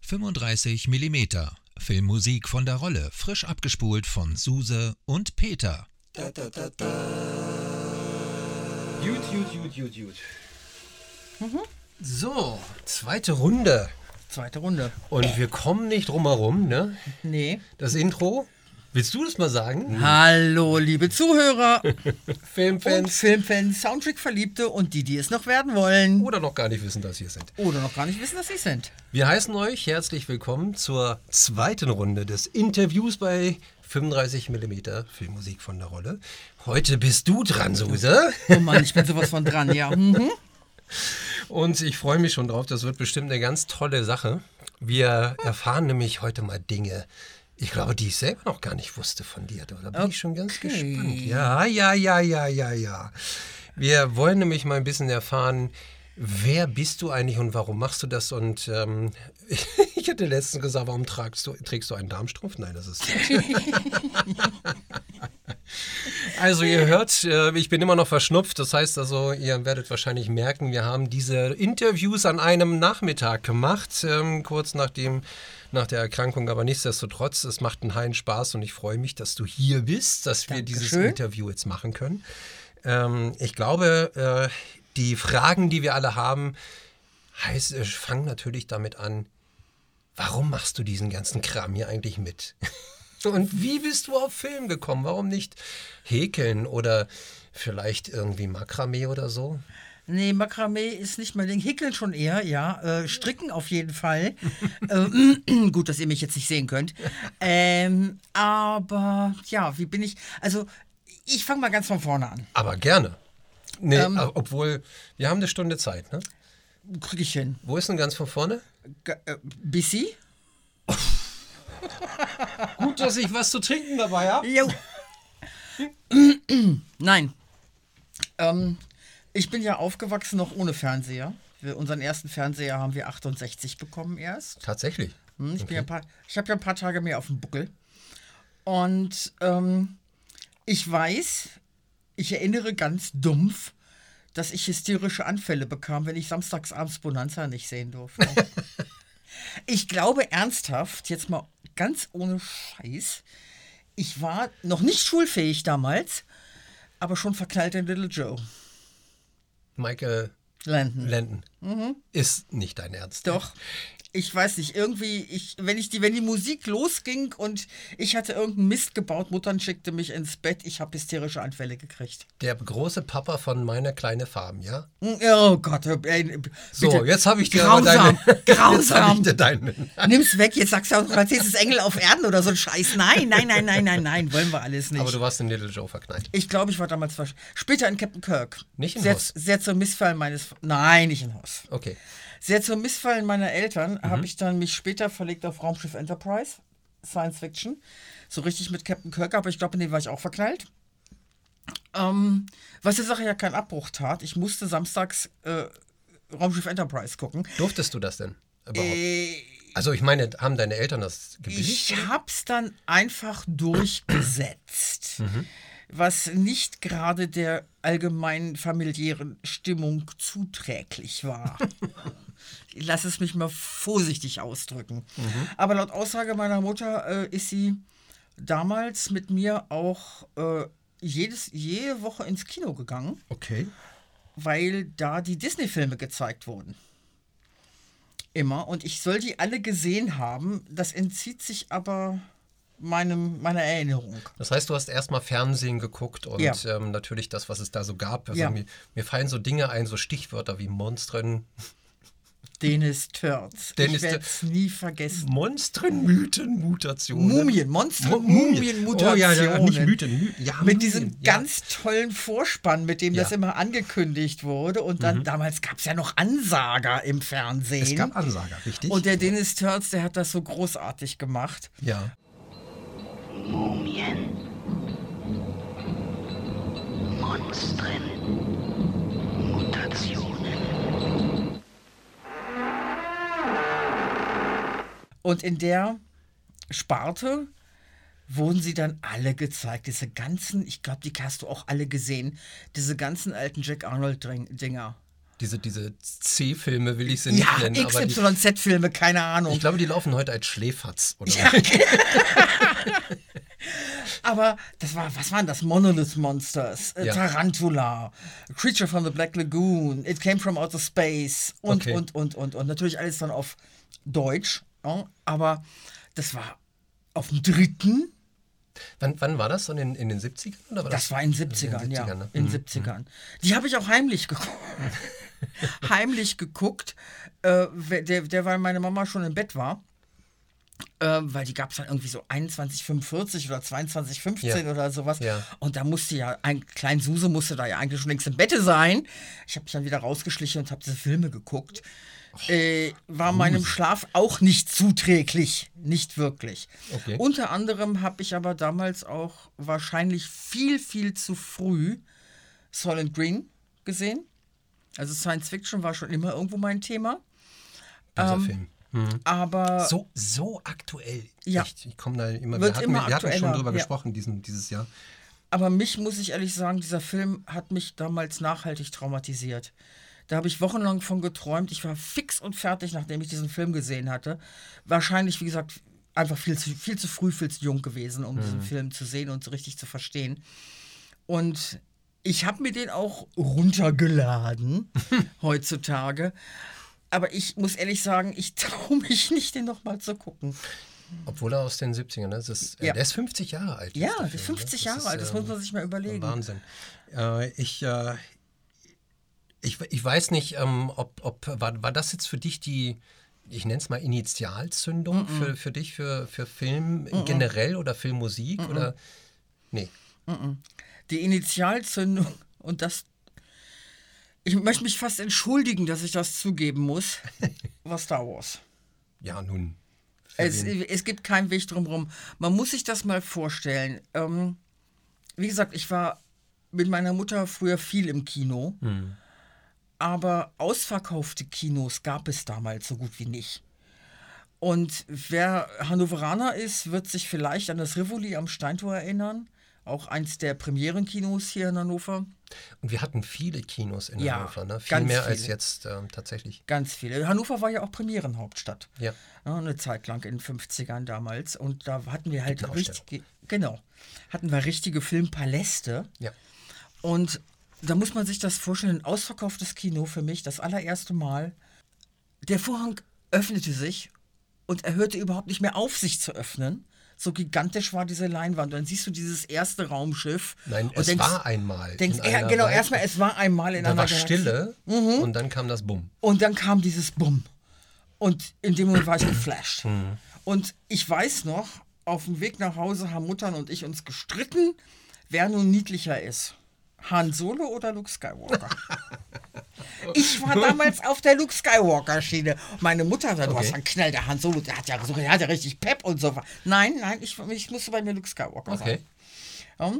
35 mm Filmmusik von der Rolle, frisch abgespult von Suse und Peter. Gut, gut, gut, gut, gut. So, zweite Runde. Zweite Runde. Und wir kommen nicht drum herum, ne? Nee. Das Intro. Willst du das mal sagen? Hallo, liebe Zuhörer und Filmfans. Filmfans, Soundtrack-Verliebte und die, die es noch werden wollen. Oder noch gar nicht wissen, dass sie es sind. Oder noch gar nicht wissen, dass sie es sind. Wir heißen euch herzlich willkommen zur zweiten Runde des Interviews bei 35 mm Filmmusik von der Rolle. Heute bist du dran, Suse. Oh Mann, ich bin sowas von dran, ja. Mhm. Und ich freue mich schon drauf. Das wird bestimmt eine ganz tolle Sache. Wir erfahren nämlich heute mal Dinge, ich glaube, die ich selber noch gar nicht wusste von dir. Da bin ich schon ganz Okay. gespannt. Ja, ja, ja, ja, ja, ja. Wir wollen nämlich mal ein bisschen erfahren, wer bist du eigentlich und warum machst du das? Und ähm, ich hatte letztens gesagt, warum tragst du, trägst du einen Darmstrumpf? Nein, das ist. Also ihr hört, äh, ich bin immer noch verschnupft. Das heißt also, ihr werdet wahrscheinlich merken, wir haben diese Interviews an einem Nachmittag gemacht, ähm, kurz nach, dem, nach der Erkrankung. Aber nichtsdestotrotz, es macht einen heilen Spaß und ich freue mich, dass du hier bist, dass wir dieses Dankeschön. Interview jetzt machen können. Ähm, ich glaube, äh, die Fragen, die wir alle haben, heißt, äh, fangen natürlich damit an, warum machst du diesen ganzen Kram hier eigentlich mit? Und wie bist du auf Film gekommen? Warum nicht häkeln oder vielleicht irgendwie Makramee oder so? Nee, Makramee ist nicht mein Ding. Hickeln schon eher, ja. Äh, stricken auf jeden Fall. ähm, gut, dass ihr mich jetzt nicht sehen könnt. Ähm, aber ja, wie bin ich? Also, ich fange mal ganz von vorne an. Aber gerne. Nee, Ähm. aber obwohl, wir haben eine Stunde Zeit, ne? Krieg ich hin. Wo ist denn ganz von vorne? G äh, Bissi? Gut, dass ich was zu trinken dabei habe. Jo. Nein. Ähm, ich bin ja aufgewachsen noch ohne Fernseher. Wir, unseren ersten Fernseher haben wir 68 bekommen erst. Tatsächlich. Hm, Ich, bin ja paar- ich habe ja ein paar Tage mehr auf dem Buckel. Und ähm, ich weiß, ich erinnere ganz dumpf, dass ich hysterische Anfälle bekam, wenn ich samstags abends Bonanza nicht sehen durfte. ich glaube ernsthaft, jetzt mal ganz ohne Scheiß, ich war noch nicht schulfähig damals, aber schon verknallt in Little Joe. Michael Landon. Landon. Ist nicht dein Ernst. Mhm. Doch. Ich weiß nicht, irgendwie, ich, wenn, ich die, wenn die Musik losging und ich hatte irgendeinen Mist gebaut, Muttern schickte mich ins Bett, ich habe hysterische Anfälle gekriegt. Der große Papa von meiner kleine Farm, ja? Hm, Oh Gott, ey, So, jetzt habe ich dir aber grausam, deine. Jetzt grausam. ich dir deinen. Nimm's weg, jetzt sagst du auch noch, ist Engel auf Erden oder so ein Scheiß. Nein, nein, nein, nein, nein, nein, wollen wir alles nicht. Aber du warst in Little Joe verknallt. ich glaube, ich war damals später in Captain Kirk. Nicht in sehr, Haus? Sehr zum Missfallen meines. Nein, nicht in Haus. Okay. Sehr zum Missfallen meiner Eltern Mhm. habe ich dann mich später verlegt auf Raumschiff Enterprise, Science Fiction. So richtig mit Captain Kirk, aber ich glaube, in den war ich auch verknallt. Ähm, was der Sache ja keinen Abbruch tat. Ich musste samstags äh, Raumschiff Enterprise gucken. Durftest du das denn überhaupt? Äh, Also ich meine, haben deine Eltern das gebilligt? ich hab's dann einfach durchgesetzt. Mhm. Was nicht gerade der allgemeinen familiären Stimmung zuträglich war. Lass es mich mal vorsichtig ausdrücken. Mhm. Aber laut Aussage meiner Mutter äh, ist sie damals mit mir auch äh, jedes, jede Woche ins Kino gegangen, Okay. weil da die Disney-Filme gezeigt wurden. Immer. Und ich soll die alle gesehen haben. Das entzieht sich aber meinem, meiner Erinnerung. Das heißt, du hast erstmal Fernsehen geguckt und Ja. ähm, natürlich das, was es da so gab. Also Ja. mir, mir fallen so Dinge ein, so Stichwörter wie Monstren. Dennis Törz. Dennis ich werde es nie vergessen. Monstren, Mythen, Mutationen. Mumien, Monster, Mu- Mumien, Oh ja, ja, nicht Mutationen. Mythen. My ja, Mit Mumien, diesem ja. ganz tollen Vorspann, mit dem das Ja. immer angekündigt wurde. Und dann damals gab es ja noch Ansager im Fernsehen. Es gab Ansager, richtig? Und der Dennis Törz, der hat das so großartig gemacht. ja. Mumien. Monstren. Mutationen. Und in der Sparte wurden sie dann alle gezeigt. Diese ganzen, ich glaube, die hast du auch alle gesehen, diese ganzen alten Jack Arnold-Dinger. Diese, diese C-Filme will ich sie nicht Ja, nennen, XYZ-Filme, keine Ahnung. ich glaube, die laufen heute als Schläferz. Oder Ja. Aber das war, was waren das? Monolith Monsters, äh, Ja. Tarantula, Creature from the Black Lagoon, It Came from Outer Space und, Okay. und, und, und, und. Natürlich alles dann auf Deutsch. Ja? Aber das war auf dem dritten, wann, wann war das? So in, in den 70ern? Oder war das war in den 70ern, ja. 70ern, ne? In Mhm. den 70ern. Die habe ich auch heimlich geguckt. heimlich geguckt, äh, der, der, weil meine Mama schon im Bett war. Äh, weil die gab es dann irgendwie so 21,45 oder 22,15 Ja. oder sowas. Ja. Und da musste ja, ein klein Suse musste da ja eigentlich schon längst im Bette sein. Ich habe mich dann wieder rausgeschlichen und habe diese Filme geguckt. äh, war meinem Schlaf auch nicht zuträglich. Nicht wirklich. Okay. Unter anderem habe ich aber damals auch wahrscheinlich viel, viel zu früh Solid Green gesehen. Also Science Fiction war schon immer irgendwo mein Thema. Dieser Ähm, Film. Aber So, so aktuell. Ja. Echt, ich komme da immer, Wird wir hatten, immer wir hatten schon drüber ja. gesprochen diesen, dieses Jahr. Aber mich, muss ich ehrlich sagen, dieser Film hat mich damals nachhaltig traumatisiert. Da habe ich wochenlang von geträumt. Ich war fix und fertig, nachdem ich diesen Film gesehen hatte. Wahrscheinlich, wie gesagt, einfach viel zu, viel zu früh, viel zu jung gewesen, um diesen Film zu sehen und so richtig zu verstehen. Und ich habe mir den auch runtergeladen heutzutage. Aber ich muss ehrlich sagen, ich traue mich nicht, den nochmal zu gucken. Obwohl er aus den 70ern ist. Das ist äh, Ja. Der ist 50 Jahre alt. Ja, der der ist Film, 50 ne? Jahre ist, alt, das ähm, muss man sich mal überlegen. Wahnsinn. Äh, ich, äh, ich, ich weiß nicht, ähm, ob, ob war, war das jetzt für dich die, ich nenne es mal Initialzündung für, für dich, für, für Film generell oder Filmmusik? Oder? Nee. Die Initialzündung und das. Ich möchte mich fast entschuldigen, dass ich das zugeben muss. war Star Wars. Ja, nun. Es, es gibt keinen Weg drumherum. Man muss sich das mal vorstellen. Ähm, wie gesagt, ich war mit meiner Mutter früher viel im Kino. Aber ausverkaufte Kinos gab es damals so gut wie nicht. Und wer Hannoveraner ist, wird sich vielleicht an das Rivoli am Steintor erinnern. Auch eins der Premierenkinos hier in Hannover. Und wir hatten viele Kinos in Ja, Hannover, ne? Viel ganz mehr als viele. jetzt ähm, tatsächlich. Ganz viele. Hannover war ja auch Premierenhauptstadt. Ja. Ja, eine Zeit lang in den 50ern damals. Und da hatten wir halt richtige, genau, hatten wir richtige Filmpaläste. Ja. Und da muss man sich das vorstellen, ein ausverkauftes Kino für mich, das allererste Mal. Der Vorhang öffnete sich und er hörte überhaupt nicht mehr auf, sich zu öffnen. So gigantisch war diese Leinwand. Und dann siehst du dieses erste Raumschiff. Nein, es denkst, war einmal. Denkst, in einer genau, erstmal, es war einmal in Da einer war Galaxie. Stille Mhm. und dann kam das Bumm. Und dann kam dieses Bumm. Und in dem Moment war ich geflasht. Mhm. Und ich weiß noch, auf dem Weg nach Hause haben Muttern und ich uns gestritten, wer nun niedlicher ist. Han Solo oder Luke Skywalker? Ich war damals auf der Luke Skywalker-Schiene. Meine Mutter hat gesagt, du Okay. hast einen Knall, der Han Solo, der hat ja, so, der hat ja richtig Pep und so. Nein, nein, ich, ich musste bei mir Luke Skywalker Okay. sein. Ja.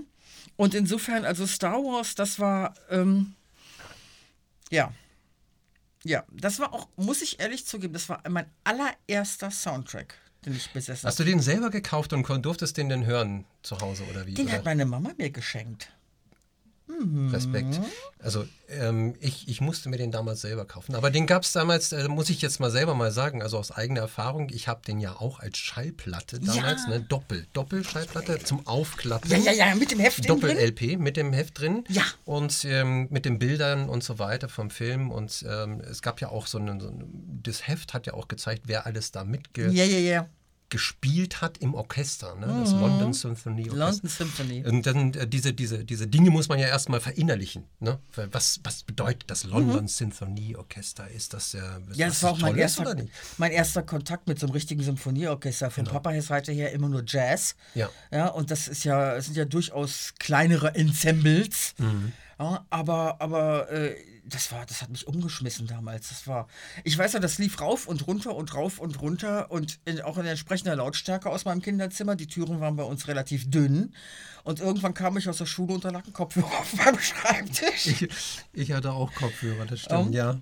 Und insofern, also Star Wars, das war, ähm, ja. Ja, das war auch, muss ich ehrlich zugeben, das war mein allererster Soundtrack, den ich besessen Hast habe. du den selber gekauft und durftest den denn hören zu Hause oder wie? Den oder? hat meine Mama mir geschenkt. Respekt. Mhm. Also ähm, ich, ich musste mir den damals selber kaufen. Aber den gab es damals, äh, muss ich jetzt mal selber mal sagen, also aus eigener Erfahrung, ich habe den ja auch als Schallplatte damals, Ja. ne? Doppel, Doppelschallplatte zum Aufklappen. Ja, ja, ja, mit dem Heft drin. Doppel-LP mit dem Heft drin. Ja. Und ähm, mit den Bildern und so weiter vom Film. Und ähm, es gab ja auch so ein, so das Heft hat ja auch gezeigt, wer alles da mitgespielt Ja, ja, ja. Hat im Orchester, ne? das London Symphony Orchester. Mhm. London Symphony. Und dann äh, diese, diese, diese Dinge muss man ja erstmal verinnerlichen. Ne? Was, was bedeutet das London Symphony Orchester? Ist das, äh, ist Ja, das war auch mein erster, mein erster Kontakt mit so einem richtigen Symphonieorchester. Von Papa Seite her immer nur Jazz. Ja. Ja, und das ist ja, sind ja durchaus kleinere Ensembles. Mhm. Ja, aber, aber äh, das war, das hat mich umgeschmissen damals. Das war, ich weiß ja, das lief rauf und runter und rauf und runter und in, auch in entsprechender Lautstärke aus meinem Kinderzimmer. Die Türen waren bei uns relativ dünn. Und irgendwann kam ich aus der Schule und da lag ein Kopfhörer auf meinem Schreibtisch. Ich, ich hatte auch Kopfhörer, das stimmt, Oh. ja.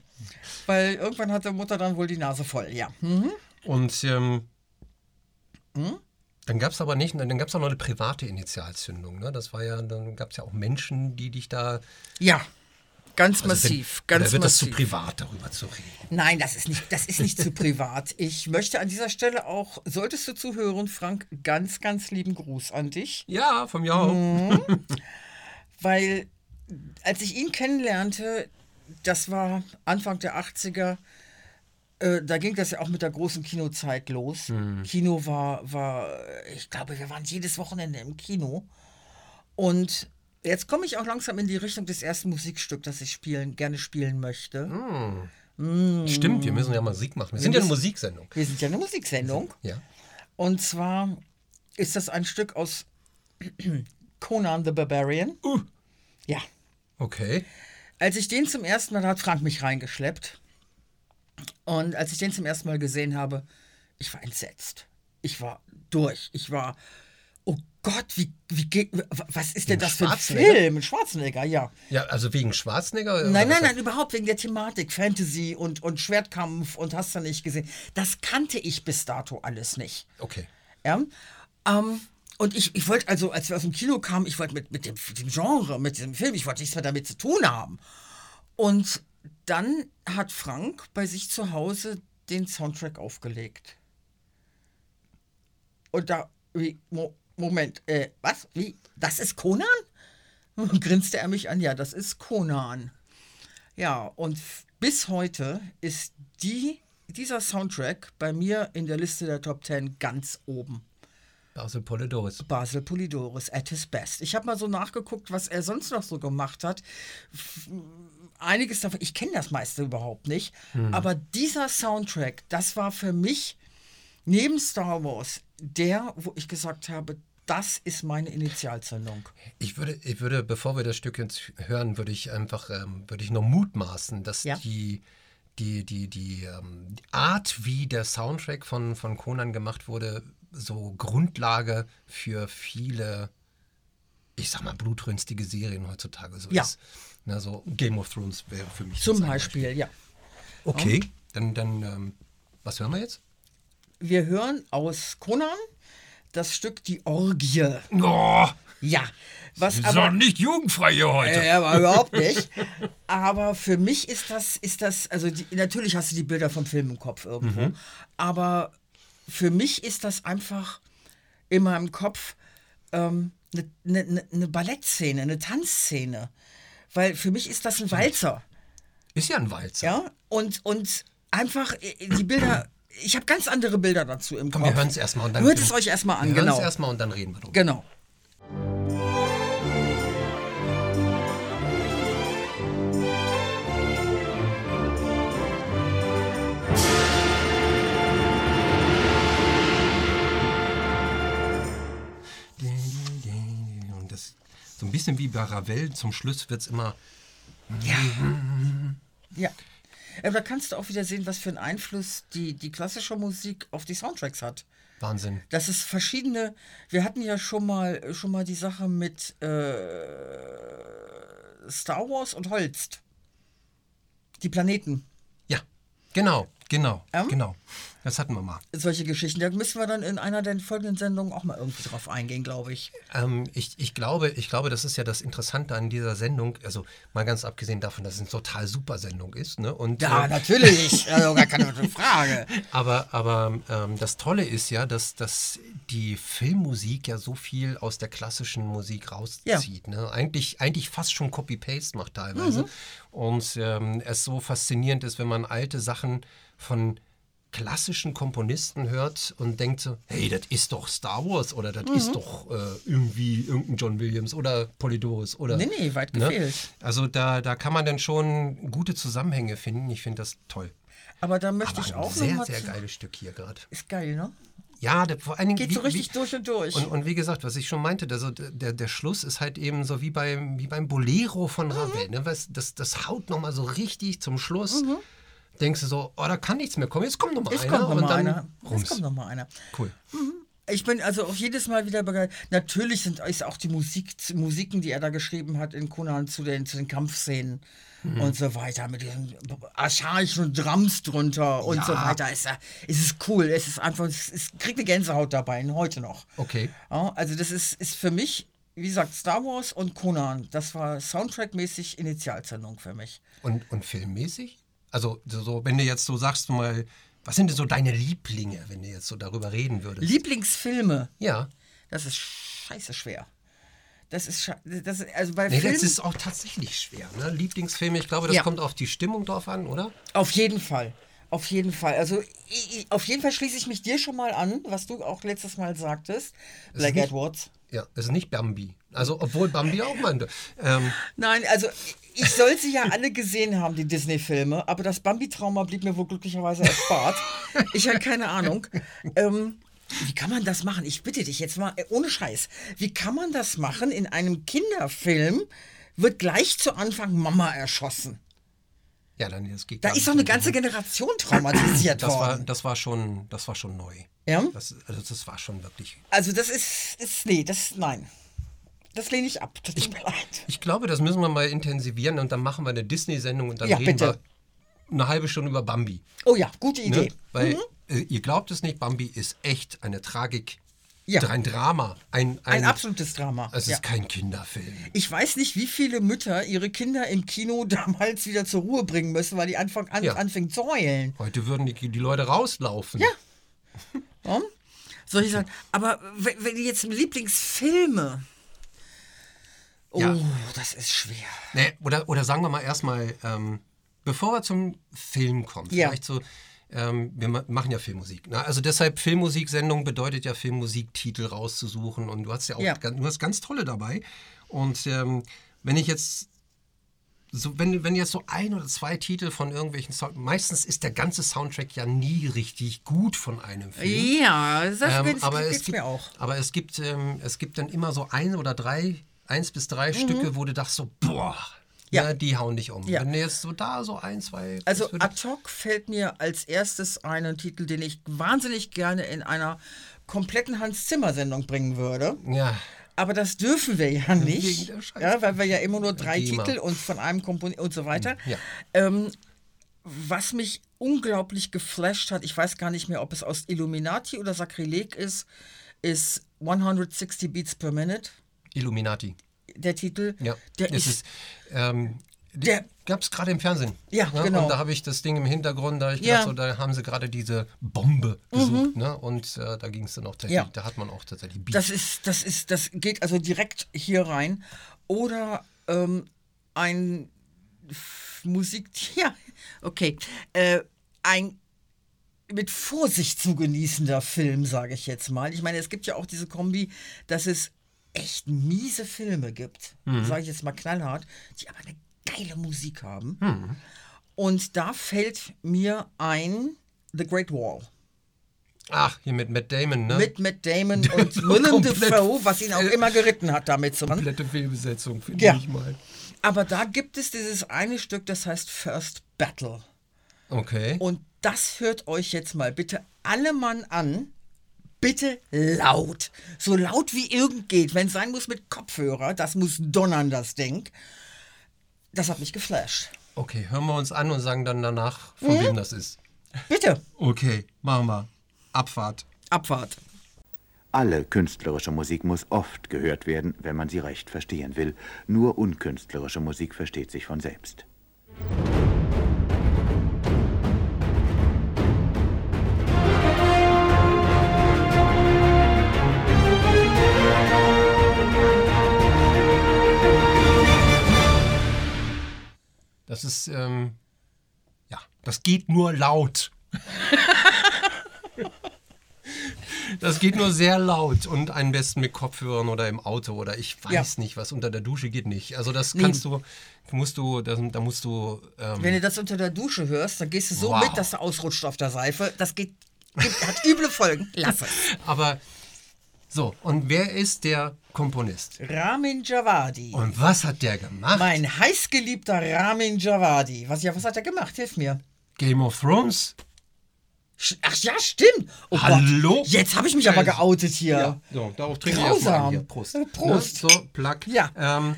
Weil irgendwann hatte Mutter dann wohl die Nase voll, ja. Hm? Und ähm, Hm? Dann gab es aber nicht, dann gab es auch noch eine private Initialzündung. Ne? Das war ja, dann gab es ja auch Menschen, die dich da. Ja, ganz Also massiv, wenn, ganz oder wird das zu massiv. privat, darüber zu reden? Nein, das ist nicht, das ist nicht zu privat. Ich möchte an dieser Stelle auch, solltest du zuhören, Frank, ganz, ganz lieben Gruß an dich, Ja, von mir auch. Mhm. weil als ich ihn kennenlernte, das war Anfang der 80er, äh, da ging das ja auch mit der großen Kinozeit los. Kino war, war, ich glaube, wir waren jedes Wochenende im Kino. Und jetzt komme ich auch langsam in die Richtung des ersten Musikstücks, das ich spielen, gerne spielen möchte. Stimmt, wir müssen ja Musik machen. Wir sind ja eine Musiksendung. Wir sind ja eine Musiksendung. Ja. Und zwar ist das ein Stück aus Conan the Barbarian. Uh. Ja. Okay. Als ich den zum ersten Mal, da hat Frank mich reingeschleppt. Und als ich den zum ersten Mal gesehen habe, ich war entsetzt. Ich war durch. Ich war, Gott, wie, wie geht, was ist denn das für ein? Film? Schwarzenegger, ja. Ja, also wegen Schwarzenegger? oder Nein, nein, nein, überhaupt wegen der Thematik, Fantasy und, und Schwertkampf und hast du nicht gesehen. Das kannte ich bis dato alles nicht. Okay. Ja. Ähm, und ich, ich wollte also, als wir aus dem Kino kamen, ich wollte mit, mit, dem, mit dem Genre, mit diesem Film, ich wollte nichts mehr damit zu tun haben. Und dann hat Frank bei sich zu Hause den Soundtrack aufgelegt. Und da, Moment, äh, was? Wie? Das ist Conan? Und grinste er mich an, ja, das ist Conan. Ja, und bis heute ist die, dieser Soundtrack bei mir in der Liste der Top 10 ganz oben. Basil Polidorus. Basil Polidorus at his best. Ich habe mal so nachgeguckt, was er sonst noch so gemacht hat. Einiges davon, ich kenne das meiste überhaupt nicht, aber dieser Soundtrack, das war für mich neben Star Wars der, wo ich gesagt habe, das ist meine Initialzündung. Ich würde, ich würde, bevor wir das Stück jetzt hören, würde ich einfach, ähm, würde ich noch mutmaßen, dass Ja. die, die, die, die, ähm, Art, wie der Soundtrack von, von Conan gemacht wurde, so Grundlage für viele, ich sag mal, blutrünstige Serien heutzutage so Ja. ist. Na, so Game of Thrones wäre für mich Zum ein Beispiel, ja. Okay, dann, dann ähm, was hören wir jetzt? Wir hören aus Conan das Stück Die Orgie. Oh, Ja, was ist aber doch nicht jugendfrei hier heute. Äh, aber überhaupt nicht. Aber für mich ist das, ist das, also die, natürlich hast du die Bilder vom Film im Kopf irgendwo. Mhm. Aber für mich ist das einfach in meinem Kopf eine ähm, ne, ne, ne Ballettszene, eine Tanzszene. Weil für mich ist das ein Walzer. Ist ja ein Walzer. Ja, und, und einfach äh, die Bilder, ich habe ganz andere Bilder dazu im Komm, Kopf. wir hören es erstmal und dann. Hört es euch erstmal an, wir hören genau. es erstmal und dann reden wir drüber. Genau. Und das so ein bisschen wie bei Ravel, zum Schluss wird es immer. Ja. Aber da kannst du auch wieder sehen, was für einen Einfluss die, die klassische Musik auf die Soundtracks hat. Wahnsinn. Das ist verschiedene. Wir hatten ja schon mal schon mal die Sache mit äh, Star Wars und Holst. Die Planeten. Ja, genau, genau, Ähm? genau. Das hatten wir mal. Solche Geschichten. Da müssen wir dann in einer der folgenden Sendungen auch mal irgendwie drauf eingehen, glaube ich. Ähm, ich, ich, glaube, ich glaube, das ist ja das Interessante an dieser Sendung. Also mal ganz abgesehen davon, dass es eine total super Sendung ist. Ne? Und, Ja, äh, natürlich. Also gar keine Frage. Aber, aber ähm, das Tolle ist ja, dass, dass die Filmmusik ja so viel aus der klassischen Musik rauszieht. Ne? Eigentlich, eigentlich fast schon Copy-Paste macht teilweise. Und ähm, es so faszinierend ist, wenn man alte Sachen von klassischen Komponisten hört und denkt so, hey, das ist doch Star Wars oder das ist doch äh, irgendwie irgendein John Williams oder Polydorus oder Nee, nee, weit ne? gefehlt. Also da, da kann man dann schon gute Zusammenhänge finden. Ich finde das toll. Aber da möchte Aber ich auch sehr, noch sehr zu- geiles Stück hier gerade. Ist geil, ne? Ja, der, vor allen Dingen. Geht so richtig durch und durch. Und, und wie gesagt, was ich schon meinte, der, so, der, der Schluss ist halt eben so wie beim, wie beim Bolero Mhm. von Ravel. Ne? Was, das, das haut nochmal so richtig zum Schluss. Denkst du so, oh, da kann nichts mehr kommen. Jetzt kommt nochmal Es einer. kommt noch und mal dann einer. Rums. kommt noch mal einer. Cool. Ich bin also auch jedes Mal wieder begeistert. Natürlich sind ist auch die Musik, Musiken, die er da geschrieben hat in Conan zu den, zu den Kampfszenen Mhm. und so weiter, mit diesen archaischen Drums drunter und so weiter. Ist, ja- es ist cool. Es ist einfach, es, es kriegt eine Gänsehaut dabei, heute noch. Okay. Ja, also das ist, ist für mich, wie gesagt, Star Wars und Conan, das war Soundtrack-mäßig Initialzündung für mich. Und, und filmmäßig? Also, so, wenn du jetzt so sagst, du mal, was sind denn so deine Lieblinge, wenn du jetzt so darüber reden würdest? Lieblingsfilme, ja. das ist scheiße schwer. Das ist, das ist also bei Nee, Filmen, das ist auch tatsächlich schwer. Ne? Lieblingsfilme, ich glaube, das Ja. kommt auf die Stimmung drauf an, oder? Auf jeden Fall. Auf jeden Fall. Also ich, auf jeden Fall schließe ich mich dir schon mal an, was du auch letztes Mal sagtest. Black nicht- Edwards. Ja, es ist nicht Bambi. Also, obwohl Bambi auch meinte. Ähm, Nein, also ich soll sie ja alle gesehen haben, die Disney-Filme, aber das Bambi-Trauma blieb mir wohl glücklicherweise erspart. Ich habe keine Ahnung. Ähm, wie kann man das machen? Ich bitte dich jetzt mal, äh, ohne Scheiß. Wie kann man das machen? In einem Kinderfilm wird gleich zu Anfang Mama erschossen. ja, dann das geht Da ist doch eine ganze Generation traumatisiert das war, worden. das war schon, das war schon neu. Ja? Das, also das war schon wirklich. Also das ist, ist nee, das nein. Das lehne ich ab. Das tut mir leid. Ich glaube, das müssen wir mal intensivieren und dann machen wir eine Disney-Sendung und dann Ja, reden bitte. wir eine halbe Stunde über Bambi. Oh ja, gute Ne? Idee. Weil äh, ihr glaubt es nicht, Bambi ist echt eine Tragik, Ja. ein Drama, ein, Ein absolutes Drama. Es ja. ist kein Kinderfilm. Ich weiß nicht, wie viele Mütter ihre Kinder im Kino damals wieder zur Ruhe bringen müssen, weil die Anfang an, Ja. anfingen zu heulen. Heute würden die, die Leute rauslaufen. Ja. Ja? Soll ich sagen? Aber wenn, wenn die jetzt Lieblingsfilme. Oh, Ja. das ist schwer. Nee, oder, oder sagen wir mal erstmal, ähm, bevor wir zum Film kommen, Ja. vielleicht so, ähm, wir ma- machen ja Filmmusik. Ne? Also deshalb Filmmusiksendung bedeutet ja Filmmusiktitel rauszusuchen und du hast ja auch Ja. Ganz, du hast ganz tolle dabei. Und ähm, wenn ich jetzt so, wenn, wenn jetzt so ein oder zwei Titel von irgendwelchen Sound, meistens ist der ganze Soundtrack ja nie richtig gut von einem Film. Ja, das Ähm, aber, es gibt, mir auch. aber es gibt, ähm, es gibt dann immer so ein oder drei, eins bis drei Stücke, wo du dachtest so, boah, Mhm. Ja. ja. die hauen dich um. Ja. Wenn jetzt so da so ein, zwei. Also ad hoc fällt mir als erstes einen Titel, den ich wahnsinnig gerne in einer kompletten Hans-Zimmer-Sendung bringen würde. ja, Aber das dürfen wir ja nicht, ja, weil wir ja immer nur drei GEMA. Titel und von einem Komponenten und so weiter. Ja. Ähm, was mich unglaublich geflasht hat, ich weiß gar nicht mehr, ob es aus Illuminati oder Sakrileg ist, ist 160 Beats per Minute, Illuminati. der Titel. Ja, Der ist, ist. ähm, Der- Gab es gerade im Fernsehen. Ja, genau. Und da habe ich das Ding im Hintergrund, da habe ich Ja. gedacht, so, da haben sie gerade diese Bombe gesucht. Ne? Und äh, da ging es dann auch tatsächlich, Ja. da hat man auch tatsächlich Beat. das ist, das ist, das geht also direkt hier rein. Oder ähm, ein Musik, ja, okay, äh, ein mit Vorsicht zu genießender Film, sage ich jetzt mal. Ich meine, es gibt ja auch diese Kombi, dass es echt miese Filme gibt, sage ich jetzt mal knallhart, die aber eine geile Musik haben. Und da fällt mir ein The Great Wall. Ach, hier mit Matt Damon, ne? Mit Matt Damon und Willem Dafoe, was ihn auch immer geritten hat, damit zu machen. komplette Fehlbesetzung, finde Ja. ich mal. Aber da gibt es dieses eine Stück, das heißt First Battle. Okay. Und das hört euch jetzt mal bitte alle Mann an. Bitte laut. So laut wie irgend geht. Wenn es sein muss mit Kopfhörer. Das muss donnern, das Ding. Das hat mich geflasht. Okay, hören wir uns an und sagen dann danach, von Mhm. wem das ist. Bitte. Okay, machen wir. Abfahrt. Abfahrt. Alle künstlerische Musik muss oft gehört werden, wenn man sie recht verstehen will. Nur unkünstlerische Musik versteht sich von selbst. Das ist, ähm, ja, das geht nur laut. Das geht nur sehr laut und am besten mit Kopfhörern oder im Auto oder ich weiß Ja. nicht, was unter der Dusche geht nicht. Also das kannst du, musst du, das, da musst du, ähm, Wenn du das unter der Dusche hörst, dann gehst du so Wow. mit, dass du ausrutscht auf der Seife. Das geht, geht hat üble Folgen. Lass es. aber so, und wer ist der Komponist? Ramin Javadi. Und was hat der gemacht? Mein heißgeliebter Ramin Javadi. Was, ja, was hat er gemacht? Hilf mir. Game of Thrones? Ach ja, stimmt. Oh Hallo? Gott. Jetzt habe ich mich aber Also, geoutet hier. Ja, so, darauf trinke ich an hier. Prost. Äh, Prost. Ne? So, Plug. Ja. Ähm,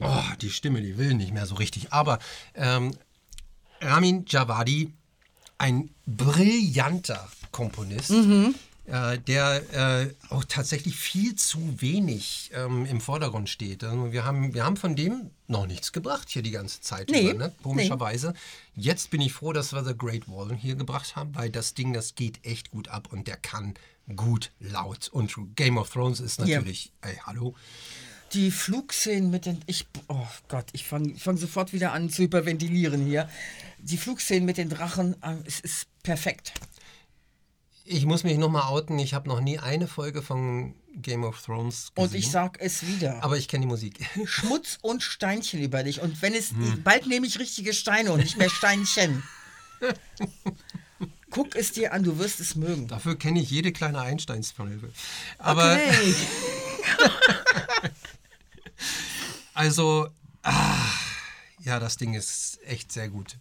oh, die Stimme, die will nicht mehr so richtig. Aber ähm, Ramin Javadi, ein brillanter Komponist, Mhm. Äh, der äh, auch tatsächlich viel zu wenig ähm, im Vordergrund steht. Also wir, haben, wir haben von dem noch nichts gebracht hier die ganze Zeit Nee, über, ne? komischerweise. Jetzt bin ich froh, dass wir The Great Wall hier gebracht haben, weil das Ding, das geht echt gut ab und der kann gut laut. Und Game of Thrones ist Ja. natürlich, ey, hallo. Die Flugszenen mit den. Ich, oh Gott, ich fange fang sofort wieder an zu hyperventilieren hier. Die Flugszenen mit den Drachen, äh, es ist perfekt. Ich muss mich nochmal outen, ich habe noch nie eine Folge von Game of Thrones gesehen. Und ich sag es wieder. aber ich kenne die Musik. Schmutz und Steinchen über dich. Und wenn es. Hm. Bald nehme ich richtige Steine und nicht mehr Steinchen. Guck es dir an, du wirst es mögen. Dafür kenne ich jede kleine Einsteinsfolge. Aber okay. also, ah, ja, das Ding ist echt sehr gut.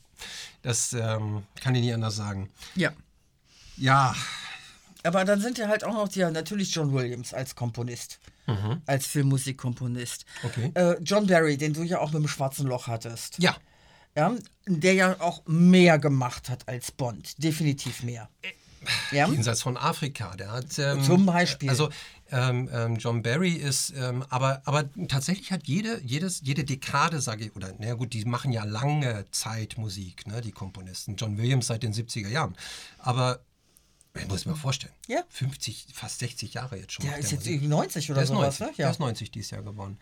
Das ähm, kann ich nicht anders sagen. Ja. Ja, Aber dann sind ja halt auch noch die, natürlich John Williams als Komponist. Als Filmmusikkomponist. Mhm. Okay. Äh, John Barry, den du ja auch mit dem Schwarzen Loch hattest. ja, Ja, der ja auch mehr gemacht hat als Bond. Definitiv mehr. Ja? jenseits von Afrika. Der hat ähm, Zum Beispiel. Also ähm, ähm, John Barry ist, ähm, aber, aber tatsächlich hat jede, jedes, jede Dekade, sage ich, oder na gut, die machen ja lange Zeit Musik, ne, die Komponisten. John Williams seit den 70er Jahren. Aber ich muss mir vorstellen, Ja. 50, fast 60 Jahre jetzt schon. Der ist der jetzt Musik. irgendwie 90 oder 90, ne? der ist 90 dieses Jahr geworden.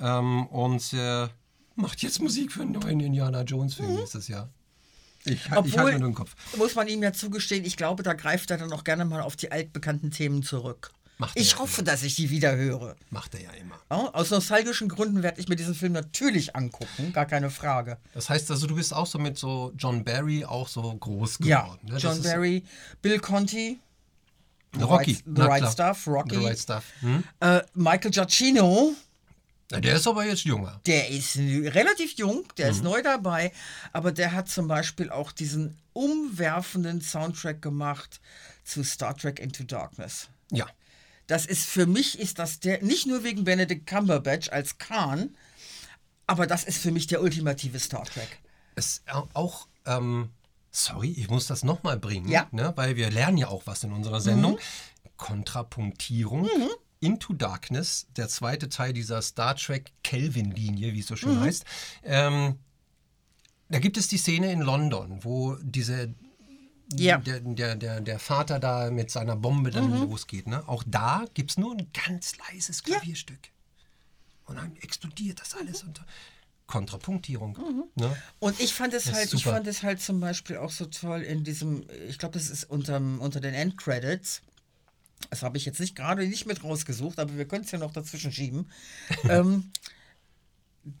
Ähm, und äh, macht jetzt Musik für einen neuen Indiana Jones-Film nächstes Jahr. Ich, halt- ich Mhm. Obwohl, halte mir nur den Kopf. muss man ihm ja zugestehen, ich glaube, da greift er dann auch gerne mal auf die altbekannten Themen zurück. Ich ja hoffe, immer. dass ich die wieder höre. Macht er ja immer. Ja, aus nostalgischen Gründen werde ich mir diesen Film natürlich angucken, gar keine Frage. Das heißt also, du bist auch so mit so John Barry auch so groß geworden. Ja, ne? John Barry, Bill Conti, The Rocky. Right, The right. Stuff, Rocky, The Right Stuff. Hm? äh, Michael Giacchino, Na, der ist aber jetzt jünger. der ist relativ jung, der Mhm. ist neu dabei, aber der hat zum Beispiel auch diesen umwerfenden Soundtrack gemacht zu Star Trek Into Darkness. Ja. Das ist für mich ist das der nicht nur wegen Benedict Cumberbatch als Khan, aber das ist für mich der ultimative Star Trek. Es au- auch, ähm, sorry, ich muss das nochmal bringen, Ja. ne? weil wir lernen ja auch was in unserer Sendung. Kontrapunktierung. Into Darkness, der zweite Teil dieser Star Trek Kelvin-Linie, wie es so schön heißt. Ähm, da gibt es die Szene in London, wo diese Ja. der, der, der, der Vater da mit seiner Bombe dann losgeht. Ne? Auch da gibt es nur ein ganz leises Klavierstück. Und dann explodiert das alles unter Kontrapunktierung. Ne? Und ich fand es halt, ich fand es halt zum Beispiel auch so toll in diesem, ich glaube, das ist unterm, unter den Endcredits. Das habe ich jetzt nicht gerade nicht mit rausgesucht, aber wir können es ja noch dazwischen schieben. ähm,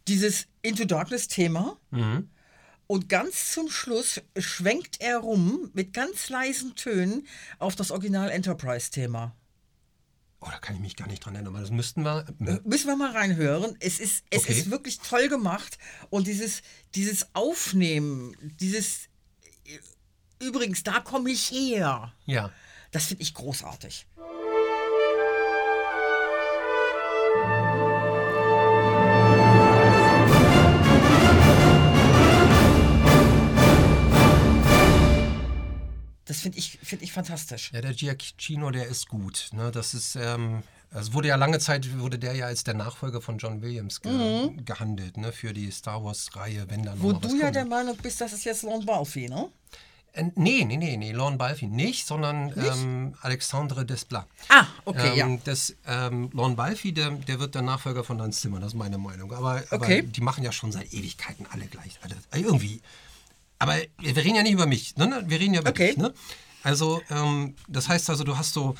dieses Into Darkness-Thema. Mhm. Und ganz zum Schluss schwenkt er rum mit ganz leisen Tönen auf das Original Enterprise-Thema. Oh, da kann ich mich gar nicht dran erinnern, aber das müssten wir. Äh, Müssen wir mal reinhören. Es ist, es Okay. ist wirklich toll gemacht. Und dieses, dieses Aufnehmen, dieses Übrigens, da komme ich her. Ja. Das finde ich großartig. Das finde ich, find ich fantastisch. Ja, der Giacchino, der ist gut. Ne? Das ist, ähm, es wurde ja lange Zeit, wurde der ja als der Nachfolger von John Williams ge gehandelt, ne? Für die Star Wars-Reihe, wenn dann noch Wo was du ja kommt. der Meinung bist, das ist jetzt Lon Balfi, ne? Äh, nee, nee, nee, nee, Lorne Balfi nicht, sondern Ähm, Alexandre Desplat. Ah, okay, ähm, ja. Das, ähm, Lorne Balfi, der, der wird der Nachfolger von Hans Zimmer, das ist meine Meinung. Aber, aber Okay. die machen ja schon seit Ewigkeiten alle gleich. Also, irgendwie. Aber wir reden ja nicht über mich, ne? Wir reden ja über Okay. dich, ne? Also, ähm, das heißt also, du hast so.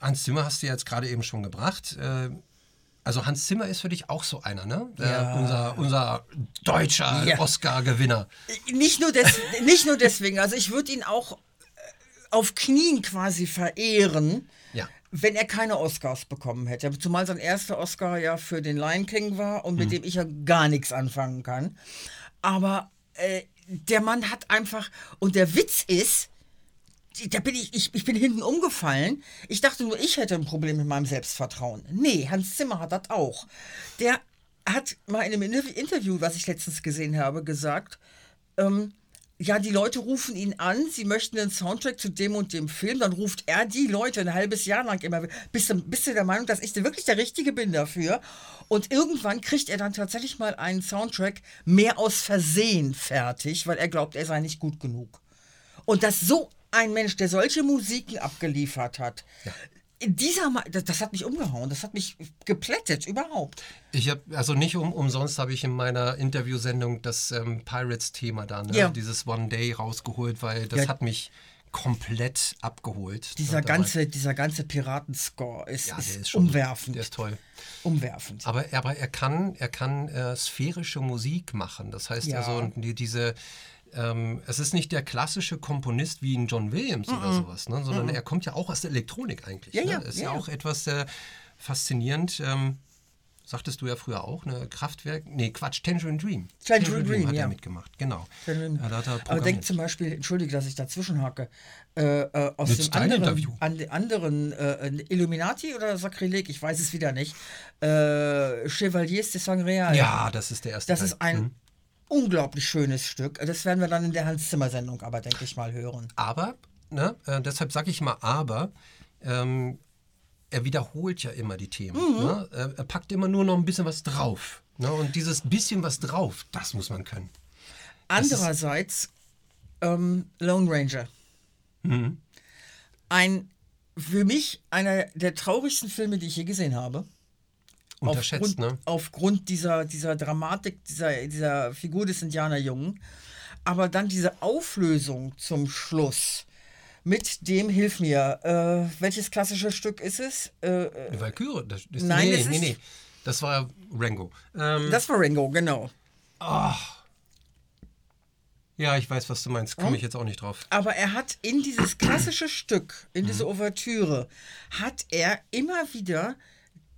Hans Zimmer hast du jetzt gerade eben schon gebracht. Äh, also Hans Zimmer ist für dich auch so einer, ne? Äh, Ja. unser, unser deutscher Ja. Oscar-Gewinner. Nicht nur, des, nicht nur deswegen, also ich würde ihn auch äh, auf Knien quasi verehren, Ja. wenn er keine Oscars bekommen hätte. Zumal sein erster Oscar ja für den Lion King war und mit dem ich ja gar nichts anfangen kann. Aber äh, der Mann hat einfach, und der Witz ist, da bin ich, ich, ich bin hinten umgefallen. Ich dachte nur, ich hätte ein Problem mit meinem Selbstvertrauen. Nee, Hans Zimmer hat das auch. Der hat mal in einem Inter- Interview, was ich letztens gesehen habe, gesagt, ähm, ja, die Leute rufen ihn an, sie möchten einen Soundtrack zu dem und dem Film, dann ruft er die Leute ein halbes Jahr lang immer, bist du, bist du der Meinung, dass ich wirklich der Richtige bin dafür? Und irgendwann kriegt er dann tatsächlich mal einen Soundtrack mehr aus Versehen fertig, weil er glaubt, er sei nicht gut genug. Und dass so ein Mensch, der solche Musiken abgeliefert hat, dieser, Ma- das, das hat mich umgehauen, das hat mich geplättet überhaupt. Ich habe, also nicht um, umsonst habe ich in meiner Interviewsendung das ähm, Pirates-Thema da, ne? Ja. dieses One Day rausgeholt, weil das Ja. hat mich komplett abgeholt. Dieser ganze, dieser ganze Piratenscore ist, ja, ist, ist schon, umwerfend. Der ist toll. umwerfend. Aber, aber er kann, er kann äh, sphärische Musik machen. Das heißt Ja. also, die, diese, ähm, es ist nicht der klassische Komponist wie ein John Williams oder sowas, ne? sondern er kommt ja auch aus der Elektronik eigentlich. Ja, ne? ja, Ist ja, ja, auch etwas äh, faszinierend. Ähm, sagtest du ja früher auch, ne? Kraftwerk, nee, Quatsch, Tangerine Dream. Tangerine Dream, hat ja. er mitgemacht, genau. Tangerine- da hat er Aber denk zum Beispiel, entschuldige, dass ich dazwischen hacke, äh, äh, aus Nützt dem anderen, Interview. an, anderen äh, Illuminati oder Sakrileg, ich weiß es wieder nicht, äh, Chevaliers de Sangreal. ja, das ist der erste Das Teil. ist ein Mhm. Unglaublich schönes Stück. Das werden wir dann in der Hans-Zimmer-Sendung aber, denke ich mal, hören. Aber, ne, äh, deshalb sage ich mal aber, ähm, er wiederholt ja immer die Themen. Mhm. Ne? Er, er packt immer nur noch ein bisschen was drauf. Ne? Und dieses bisschen was drauf, das muss man können. Andererseits ähm, Lone Ranger. Mhm. Ein, für mich einer der traurigsten Filme, die ich je gesehen habe. Unterschätzt, aufgrund, ne? aufgrund dieser, dieser Dramatik, dieser, dieser Figur des Indianerjungen. Aber dann diese Auflösung zum Schluss mit dem, hilf mir, äh, welches klassische Stück ist es? Äh, äh, Valkyrie, das ist, Nein, nee, es nee, nee. Das war Rango. Ähm, das war Ringo, genau. ja, ich weiß, was du meinst. Komme ich jetzt auch nicht drauf. Aber er hat in dieses klassische Stück, in diese Ouvertüre, hat er immer wieder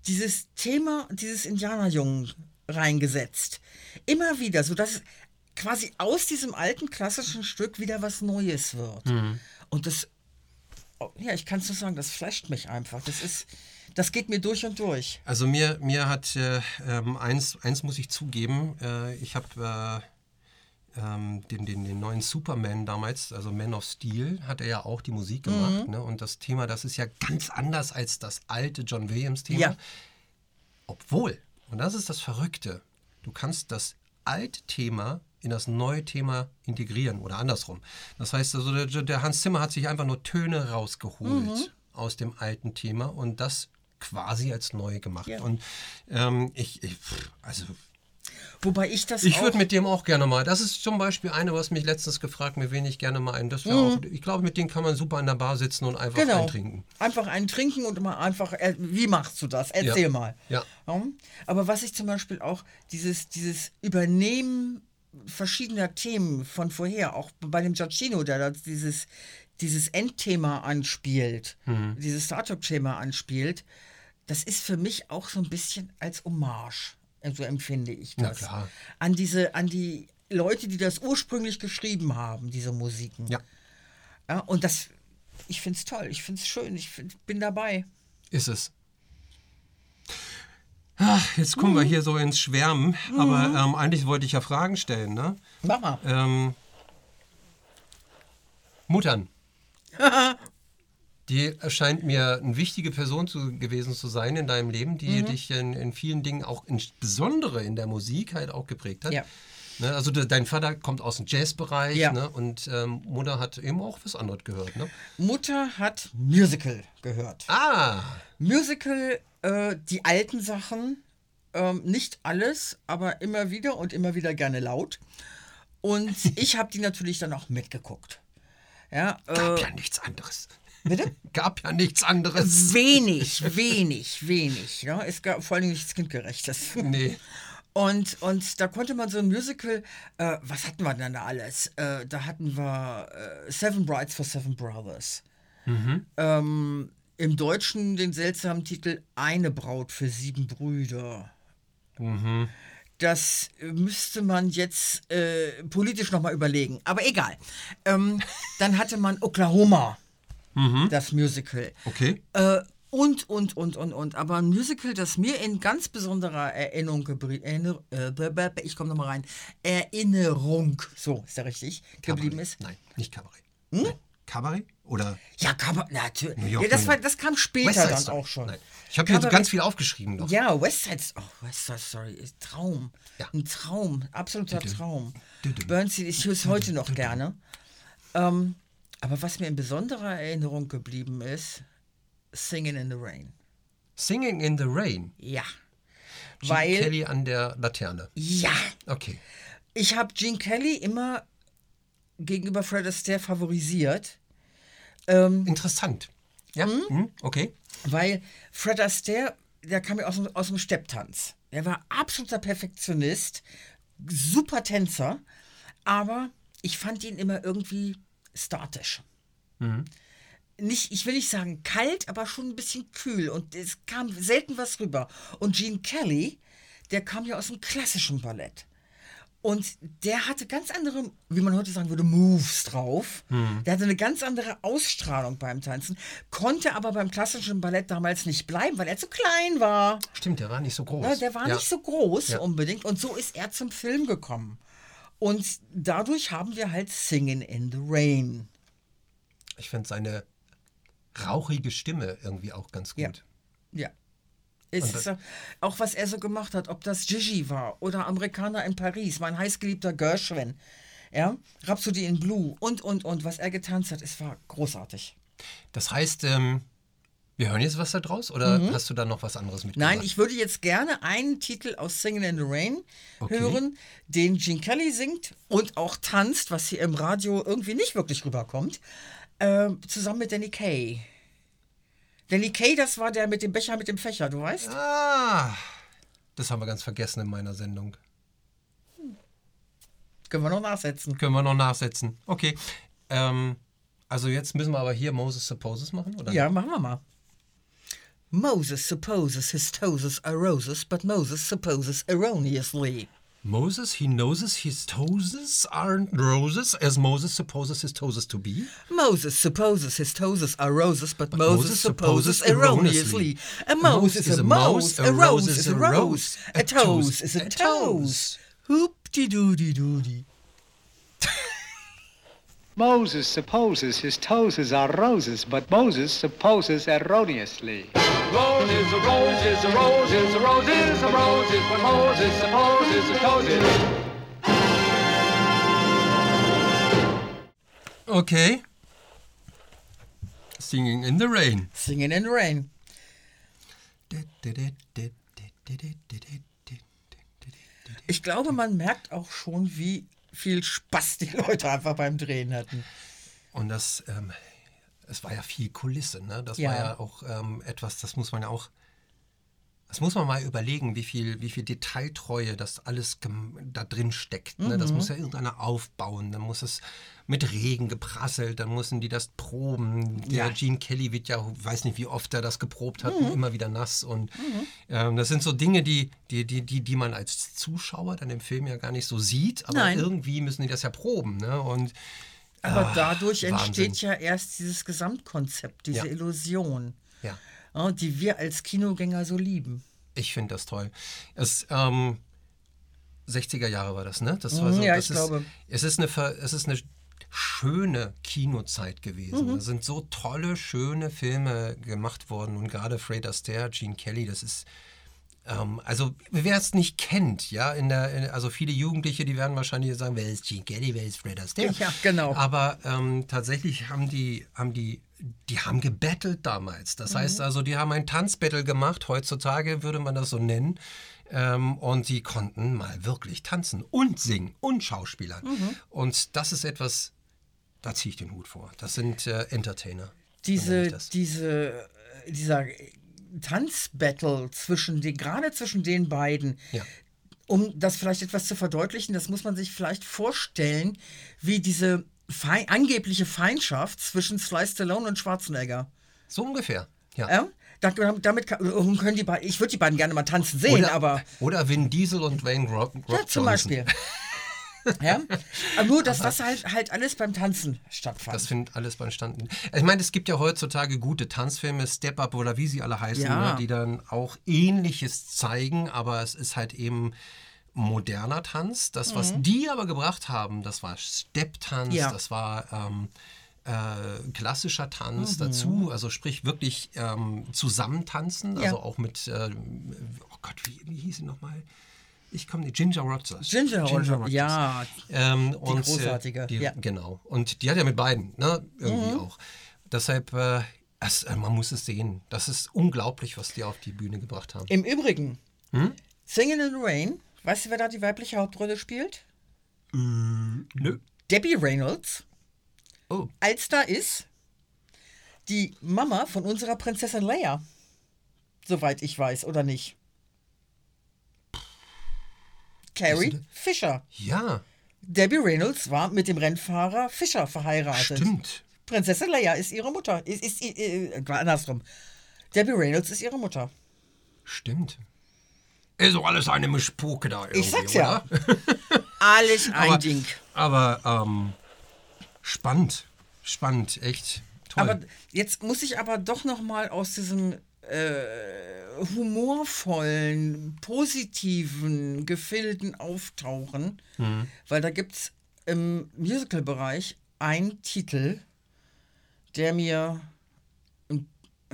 dieses Thema dieses Indianerjungen reingesetzt. Immer wieder, sodass quasi aus diesem alten klassischen Stück wieder was Neues wird. Und das, ja, ich kann es nur sagen, das flasht mich einfach. Das ist, das geht mir durch und durch. Also mir, mir hat äh, ähm, eins, eins muss ich zugeben, äh, ich habe äh, ähm, den, den, den neuen Superman damals, also Man of Steel, hat er ja auch die Musik gemacht. Ne? Und das Thema, das ist ja ganz anders als das alte John Williams-Thema. Ja. Obwohl, und das ist das Verrückte, du kannst das alte Thema in das neue Thema integrieren oder andersrum. Das heißt also, der, der Hans Zimmer hat sich einfach nur Töne rausgeholt aus dem alten Thema und das quasi als neu gemacht. Ja. Und ähm, ich, ich, also Wobei ich das ich würde mit dem auch gerne mal. Das ist zum Beispiel eine, was mich letztens gefragt, mit wen ich gerne mal ein. Das wäre auch. Ich glaube, mit denen kann man super an der Bar sitzen und einfach genau, eintrinken. einfach einen trinken und mal einfach, äh, wie machst du das? Erzähl Ja. mal. Ja. Aber was ich zum Beispiel auch, dieses, dieses Übernehmen verschiedener Themen von vorher, auch bei dem Giacchino, der da dieses, dieses Endthema anspielt, Mhm. dieses Star Trek-Thema anspielt, das ist für mich auch so ein bisschen als Hommage. So empfinde ich das. klar. An diese, an die Leute, die das ursprünglich geschrieben haben, diese Musiken. Ja, Ja, und das, ich finde es toll, ich finde es schön, ich find, bin dabei. ist es. Ach, jetzt kommen wir hier so ins Schwärmen, aber ähm, eigentlich wollte ich ja Fragen stellen, ne? Mach mal. Ähm, Muttern. Die erscheint mir eine wichtige Person zu, gewesen zu sein in deinem Leben, die Mhm. dich in, in vielen Dingen auch insbesondere in der Musik halt auch geprägt hat. Ja. Ne, also de, dein Vater kommt aus dem Jazzbereich Ja. ne, und ähm, Mutter hat eben auch was anderes gehört. Ne? Mutter hat Musical gehört. Ah, Musical, äh, die alten Sachen, ähm, nicht alles, aber immer wieder und immer wieder gerne laut. Und ich habe die natürlich dann auch mitgeguckt. Ja, gab äh, ja nichts anderes. Bitte? Gab ja nichts anderes. Wenig, wenig, wenig. Ja? Es gab vor allem nichts Kindgerechtes. Nee. Und, und da konnte man so ein Musical, äh, was hatten wir denn da alles? Äh, da hatten wir äh, Seven Brides for Seven Brothers. Ähm, Im Deutschen den seltsamen Titel Eine Braut für sieben Brüder. Das müsste man jetzt äh, politisch nochmal überlegen. Aber egal. Ähm, dann hatte man Oklahoma, das Musical. Okay. Äh, und, und, und, und, und. Aber ein Musical, das mir in ganz besonderer Erinnerung Erinner äh, ich komme nochmal rein, Erinnerung, so ist der richtig, geblieben ist. Nein, nicht Kabarett. Nein. Kabarett? Oder Ja, man, natürlich. York, Ja, das, war, das kam später dann auch schon. Nein. Ich habe hier so Kabarett- ganz viel aufgeschrieben noch. Ja, West Side, oh, West Side Story ist Traum. Ja. Ein Traum, absoluter Traum. Düdüm. Bernstein, ich höre es heute noch gerne. Ähm, aber was mir in besonderer Erinnerung geblieben ist, Singing in the Rain. Singing in the Rain. Ja. Gene Weil, Kelly an der Laterne. ja, Okay. ich habe Gene Kelly immer gegenüber Fred Astaire favorisiert. Ähm, Interessant. Ja, hm, okay. Weil Fred Astaire, der kam ja aus dem, aus dem Stepptanz. Er war absoluter Perfektionist, super Tänzer, aber ich fand ihn immer irgendwie statisch. Nicht, ich will nicht sagen kalt, aber schon ein bisschen kühl und es kam selten was rüber. Und Gene Kelly, der kam ja aus dem klassischen Ballett. Und der hatte ganz andere, wie man heute sagen würde, Moves drauf. Der hatte eine ganz andere Ausstrahlung beim Tanzen, konnte aber beim klassischen Ballett damals nicht bleiben, weil er zu klein war. Stimmt, der war nicht so groß. Ja, der war Ja. nicht so groß Ja. unbedingt. Und so ist er zum Film gekommen. Und dadurch haben wir halt Singing in the Rain. Ich finde seine rauchige Stimme irgendwie auch ganz Ja. gut. Ja. Es Und ist ja auch, was er so gemacht hat, ob das Gigi war oder Amerikaner in Paris, mein heißgeliebter Gershwin, ja, Rhapsody in Blue und, und, und, was er getanzt hat, es war großartig. Das heißt, ähm, wir hören jetzt was da draus oder hast du da noch was anderes mitgebracht? Mhm. Nein, ich würde jetzt gerne einen Titel aus Singing in the Rain Okay. hören, den Gene Kelly singt und auch tanzt, was hier im Radio irgendwie nicht wirklich rüberkommt, äh, zusammen mit Danny Kay. Danny Kay, das war der mit dem Becher mit dem Fächer, du weißt? Ah, das haben wir ganz vergessen in meiner Sendung. Können wir noch nachsetzen. Können wir noch nachsetzen. Okay. Ähm, also jetzt müssen wir aber hier Moses Supposes machen, oder? Ja, machen wir mal. Moses supposes his toes are roses, but Moses supposes erroneously. Moses, he knows his toes aren't roses, as Moses supposes his toes to be. Moses supposes his toes are roses, but, Moses Moses, supposes supposes erroneously. A mouse is a mouse, a rose is a rose, a toes is a toes. Hoop-de-doo-de-doo-de. Moses supposes his toes are roses, but Moses supposes erroneously. Rose is a rose is a rose is a rose is a rose is what Moses supposes a toes is. Okay. Singing in the Rain. Singing in the Rain. Ich glaube, man merkt auch schon, wie viel Spaß die Leute einfach beim Drehen hatten. Und das, ähm, es war ja viel Kulisse, ne? Das Ja. war ja auch ähm, etwas, das muss man ja auch, das muss man mal überlegen, wie viel, wie viel Detailtreue das alles da drin steckt. Ne? Mhm. Das muss ja irgendeiner aufbauen, dann muss es mit Regen geprasselt, dann müssen die das proben. Der Ja. Gene Kelly wird ja, weiß nicht, wie oft er das geprobt hat, Mhm. und immer wieder nass. Und ähm, das sind so Dinge, die, die, die, die, die man als Zuschauer dann im Film ja gar nicht so sieht, aber Nein. irgendwie müssen die das ja proben. Ne? Und Aber dadurch Wahnsinn. entsteht ja erst dieses Gesamtkonzept, diese Ja. Illusion, ja. Die wir als Kinogänger so lieben. Ich finde das toll. Es, ähm, 60er Jahre war das, ne? Das war Mhm, so, ja, das ich ist, glaube. Es ist, eine, es ist eine schöne Kinozeit gewesen. Mhm. Da sind so tolle, schöne Filme gemacht worden. Und gerade Fred Astaire, Gene Kelly, das ist. Ähm, also, wer es nicht kennt, ja, in der, in, also viele Jugendliche, die werden wahrscheinlich sagen, wer ist Gene Kelly, wer ist Fred Astaire? Ja, genau. Aber ähm, tatsächlich haben die, haben die, die haben gebettelt damals. Das heißt also, die haben ein Tanzbattle gemacht. Heutzutage würde man das so nennen. Ähm, und die konnten mal wirklich tanzen und singen und Schauspielern. Und das ist etwas, da ziehe ich den Hut vor. Das sind äh, Entertainer. So Diese, das. diese, äh, dieser Tanzbattle zwischen den, gerade zwischen den beiden, Ja. um das vielleicht etwas zu verdeutlichen, das muss man sich vielleicht vorstellen, wie diese Fei angebliche Feindschaft zwischen Sly Stallone und Schwarzenegger. So ungefähr. Ja. Ja? Da, damit kann, können die beiden, ich würde die beiden gerne mal tanzen sehen, Oder, aber oder Vin Diesel und Wayne Rock, Rock ja, zum. Beispiel. ja? Aber nur, dass das halt, halt alles beim Tanzen stattfand. Das findet alles beistanden. Ich meine, es gibt ja heutzutage gute Tanzfilme, Step Up oder wie sie alle heißen, Ja. ne, die dann auch Ähnliches zeigen, aber es ist halt eben moderner Tanz. Das, was die aber gebracht haben, das war Step-Tanz, Mhm. Ja. das war ähm, äh, klassischer Tanz dazu, also sprich wirklich ähm, zusammentanzen, Mhm. Ja. also auch mit, äh, oh Gott, wie, wie hieß sie nochmal? Ich komme nicht, Ginger Rogers. Ginger Rogers, Rogers. ja. Ähm, und, großartige, Äh, die, ja. Mhm. Genau. Und die hat ja mit beiden, ne? Irgendwie auch. Deshalb, äh, es, äh, man muss es sehen. Das ist unglaublich, was die auf die Bühne gebracht haben. Im Übrigen, Hm? Singing in the Rain, weißt du, wer da die weibliche Hauptrolle spielt? Nö. Debbie Reynolds. Oh. Als da ist die Mama von unserer Prinzessin Leia. Soweit ich weiß, oder nicht? Carrie Ist Fisher. Ja, Debbie Reynolds war mit dem Rennfahrer Fischer verheiratet. stimmt. Prinzessin Leia ist ihre Mutter. Ist, ist, äh, war andersrum. Debbie Reynolds ist ihre Mutter. Stimmt. Ist doch alles eine Mischpoke da irgendwie, Ich sag's ja. oder? Alles ein Aber- Ding. Aber ähm, spannend. Spannend, echt toll. Aber jetzt muss ich aber doch noch mal aus diesem äh, humorvollen, positiven Gefilden auftauchen, Mhm. weil da gibt es im Musical-Bereich einen Titel, der mir,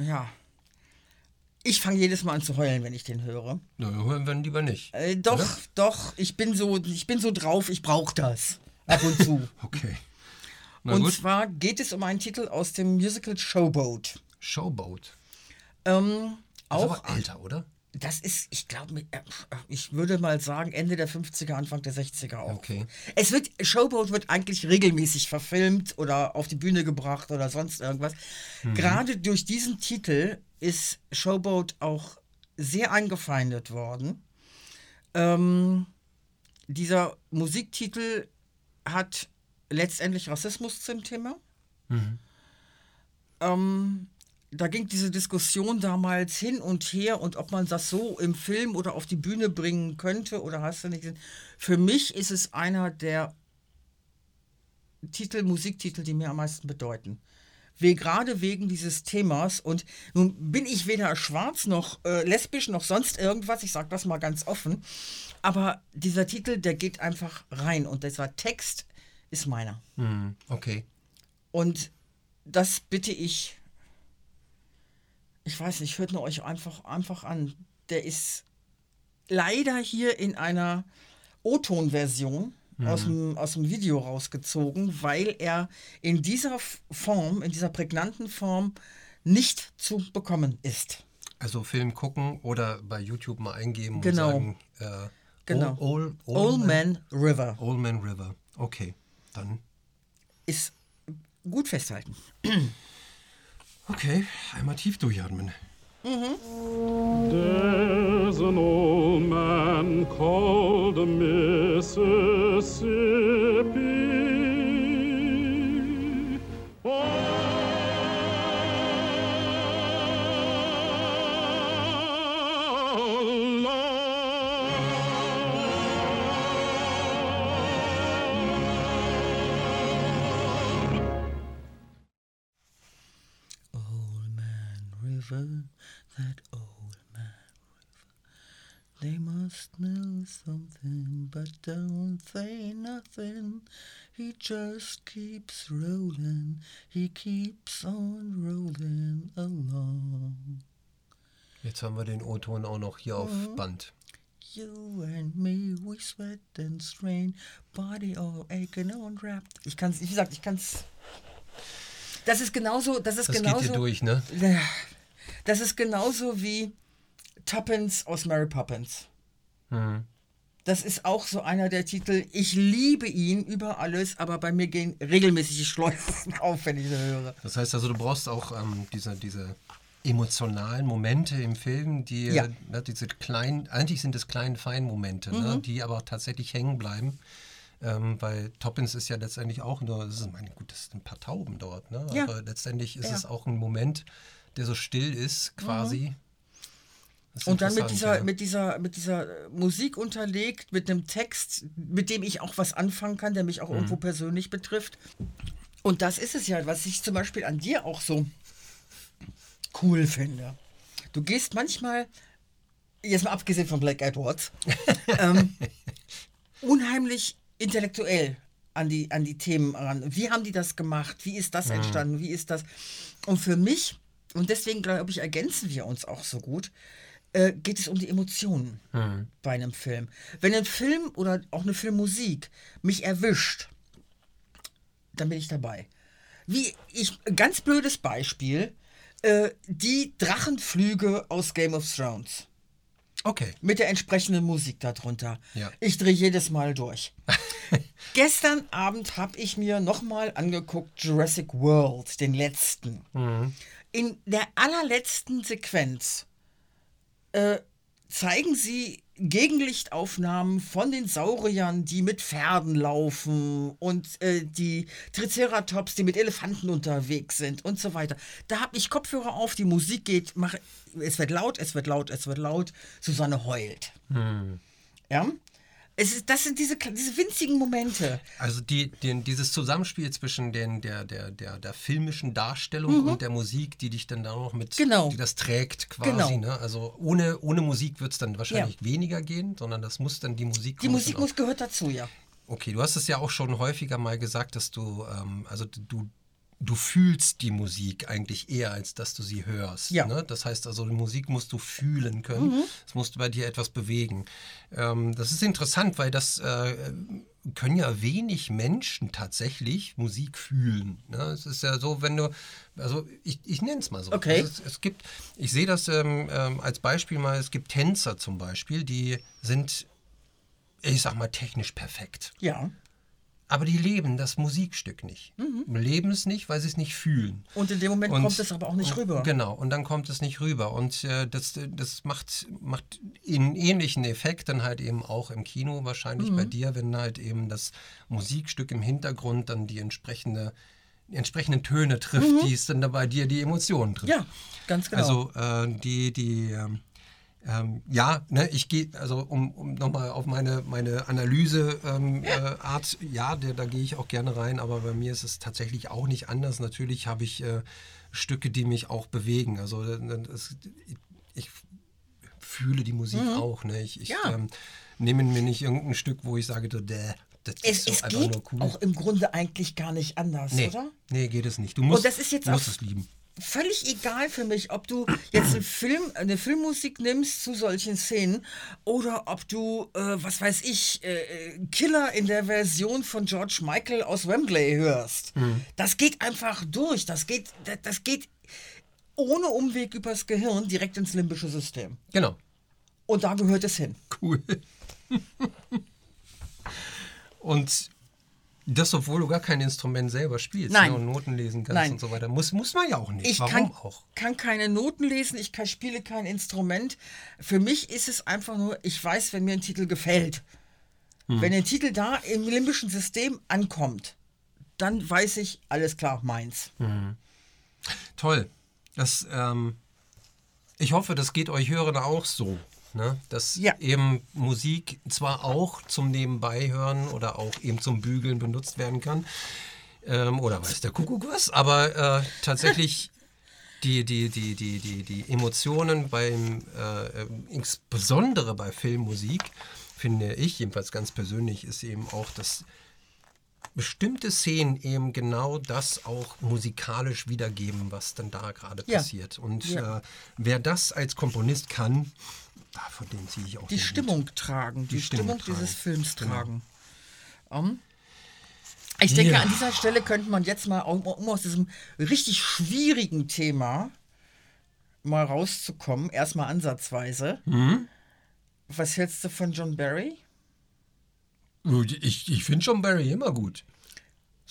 ja, ich fange jedes Mal an zu heulen, wenn ich den höre. Nö, hören wir lieber nicht. Äh, doch, doch, ich bin so, ich bin so drauf, ich brauche das ab und zu. Okay. Na und gut. zwar geht es um einen Titel aus dem Musical Showboat. Showboat. Ähm, Auch auch, älter, oder? Das ist, ich glaube, ich würde mal sagen, Ende der 50er, Anfang der 60er auch. Okay. Es wird, Showboat wird eigentlich regelmäßig verfilmt oder auf die Bühne gebracht oder sonst irgendwas. Gerade durch diesen Titel ist Showboat auch sehr eingefeindet worden. Ähm, dieser Musiktitel hat letztendlich Rassismus zum Thema. Ähm, da ging diese Diskussion damals hin und her und ob man das so im Film oder auf die Bühne bringen könnte oder hast du nicht gesehen. Für mich ist es einer der Titel, Musiktitel, die mir am meisten bedeuten. We, gerade wegen dieses Themas und nun bin ich weder schwarz noch äh, lesbisch noch sonst irgendwas, ich sage das mal ganz offen, aber dieser Titel, der geht einfach rein und dieser Text ist meiner. Hm, okay. Und das bitte ich, ich weiß nicht, hört nur euch einfach, einfach an. Der ist leider hier in einer O-Ton-Version aus, dem, aus dem Video rausgezogen, weil er in dieser Form, in dieser prägnanten Form nicht zu bekommen ist. Also Film gucken oder bei YouTube mal eingeben Genau. und sagen, äh, Genau. Old, Old, Old Man River Old Man River. Okay, dann. ist gut festhalten. Okay, einmal tief durchatmen. There's an old man called Mississippi. They must know something, but don't say nothing. He just keeps rolling, he keeps on rolling along. Jetzt haben wir den O-Ton auch noch hier auf Band. You and me, we sweat and strain, body all aching and wrapped. Ich kann's, wie gesagt, ich kann's. Das ist genauso, das ist Das genauso. geht hier durch, ne? Das ist genauso wie Tuppence aus Mary Poppins. Mhm. Das ist auch so einer der Titel. Ich liebe ihn über alles, aber bei mir gehen regelmäßig die Schleusen auf, wenn ich ihn höre. Das heißt also, du brauchst auch ähm, diese, diese emotionalen Momente im Film, die Ja. ne, diese kleinen, eigentlich sind es kleine Feinmomente, ne, Mhm. die aber tatsächlich hängen bleiben. Ähm, weil Toppins ist ja letztendlich auch nur, das ist, meine, gut, das sind ein paar Tauben dort, ne? Ja. aber letztendlich ist Ja. es auch ein Moment, der so still ist, quasi. Das ist Und dann mit dieser, ja. mit, dieser, mit dieser äh, Musik unterlegt, mit einem Text, mit dem ich auch was anfangen kann, der mich Mhm. auch irgendwo persönlich betrifft. Und das ist es ja, was ich zum Beispiel an dir auch so cool finde. Du gehst manchmal, jetzt mal abgesehen von Black Eyed Peas, ähm, unheimlich intellektuell an die, an die Themen ran. Wie haben die das gemacht? Wie ist das entstanden? Wie ist das? Und für mich, und deswegen glaube ich, ergänzen wir uns auch so gut, äh, geht es um die Emotionen bei einem Film. Wenn ein Film oder auch eine Filmmusik mich erwischt, dann bin ich dabei. Wie ich, ganz blödes Beispiel, äh, die Drachenflüge aus Game of Thrones. Okay. Mit der entsprechenden Musik darunter. Ja. Ich drehe jedes Mal durch. Gestern Abend habe ich mir nochmal angeguckt Jurassic World, den letzten. In der allerletzten Sequenz äh, zeigen sie Gegenlichtaufnahmen von den Sauriern, die mit Pferden laufen und äh, die Triceratops, die mit Elefanten unterwegs sind und so weiter. Da habe ich Kopfhörer auf, die Musik geht, mach, es wird laut, es wird laut, es wird laut. Susanne heult. Ja? Es ist, das sind diese, diese winzigen Momente. Also die, die, dieses Zusammenspiel zwischen den, der, der, der, der filmischen Darstellung und der Musik, die dich dann da noch mit, Mhm. Genau. die das trägt quasi. Genau. Ne? Also ohne, ohne Musik wird es dann wahrscheinlich weniger gehen, sondern das muss dann die Musik Die Musik muss gehört dazu, ja. Okay, du hast es ja auch schon häufiger mal gesagt, dass du, ähm, also du, du fühlst die Musik eigentlich eher, als dass du sie hörst. Ja. Ne? Das heißt also, die Musik musst du fühlen können. Es musst bei dir etwas bewegen. Ähm, das ist interessant, weil das äh, können ja wenig Menschen tatsächlich Musik fühlen. Ne? Es ist ja so, wenn du, also ich, ich nenne es mal so. Okay. Es, es gibt, ich sehe das ähm, ähm, als Beispiel mal, es gibt Tänzer zum Beispiel, die sind, ich sag mal, technisch perfekt. Ja. Aber die leben das Musikstück nicht. Leben es nicht, weil sie es nicht fühlen. Und in dem Moment Und- kommt es aber auch nicht rüber. Genau, und dann kommt es nicht rüber. Und äh, das, das macht, macht einen ähnlichen Effekt dann halt eben auch im Kino wahrscheinlich Mhm. bei dir, wenn halt eben das Musikstück im Hintergrund dann die entsprechende die entsprechenden Töne trifft, die es dann da bei dir die Emotionen trifft. Mhm. Ja, ganz genau. Also äh, die, die ähm, ja, ne, ich gehe, also um, um nochmal auf meine, meine Analyse-Art, ähm, äh, Art, ja, der, da gehe ich auch gerne rein, aber bei mir ist es tatsächlich auch nicht anders. Natürlich habe ich äh, Stücke, die mich auch bewegen. Also äh, das, ich fühle die Musik auch. Ne? Ich, ich Mhm. Ja. ähm, nehme mir nicht irgendein Stück, wo ich sage, däh, das es, ist so es einfach geht nur cool. auch im Grunde eigentlich gar nicht anders, nee, oder? nee, geht es nicht. Du musst, das ist jetzt musst es lieben. Völlig egal für mich, ob du jetzt einen Film, eine Filmmusik nimmst zu solchen Szenen oder ob du, äh, was weiß ich, äh, äh, Killer in der Version von George Michael aus Wembley hörst. Mhm. Das geht einfach durch. Das geht, das, das geht ohne Umweg übers Gehirn direkt ins limbische System. Genau. Und da gehört es hin. Cool. und das, obwohl du gar kein Instrument selber spielst Nein. ne, und Noten lesen kannst Nein. und so weiter. Muss, muss man ja auch nicht. Ich Warum kann, auch? kann keine Noten lesen, ich kann, spiele kein Instrument. Für mich ist es einfach nur, ich weiß, wenn mir ein Titel gefällt. Hm. Wenn der Titel da im limbischen System ankommt, dann weiß ich, alles klar, meins. Toll. Das, ähm, ich hoffe, das geht euch Hörern auch so. Ne? Dass Ja. eben Musik zwar auch zum Nebenbeihören oder auch eben zum Bügeln benutzt werden kann. Ähm, oder weiß der Kuckuck was, aber äh, tatsächlich die, die, die, die, die, die Emotionen beim, äh, äh, insbesondere bei Filmmusik, finde ich, jedenfalls ganz persönlich, ist eben auch, dass bestimmte Szenen eben genau das auch musikalisch wiedergeben, was dann da gerade Ja. passiert. Und Ja. äh, wer das als Komponist kann, von dem ziehe ich auch Die. Stimmung tragen, die, Die Stimmung, Stimmung dieses tragen. Films Genau. tragen. Ähm, ich denke, Ja. an dieser Stelle könnte man jetzt mal, um, um aus diesem richtig schwierigen Thema mal rauszukommen, erstmal ansatzweise. Mhm. Was hältst du von John Barry? Ich, ich finde John Barry immer gut.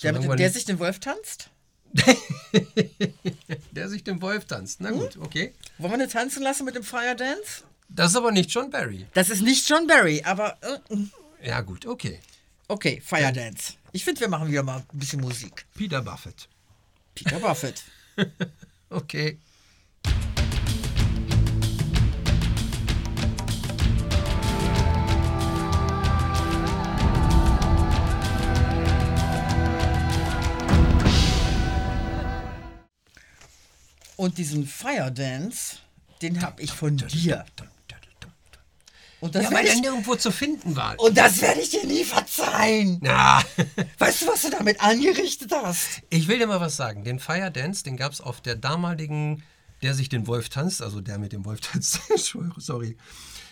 Der, der nicht- sich den Wolf tanzt? der sich den Wolf tanzt. Na gut, okay. Wollen wir eine tanzen lassen mit dem Fire Dance? Das ist aber nicht John Barry. Das ist nicht John Barry, aber. Äh. äh. ja, gut, okay. Okay, Fire Dance. Ich finde, wir machen wieder mal ein bisschen Musik. Peter Buffett. Peter Buffett. okay. Und diesen Fire Dance, den habe ich von dir. Und das Ja, weil werde er ich, nirgendwo zu finden war. und das werde ich dir nie verzeihen. Na, Weißt du, was du damit angerichtet hast? ich will dir mal was sagen. Den Fire Dance, den gab es auf der damaligen, der sich den Wolf tanzt, also der mit dem Wolf tanzt, sorry.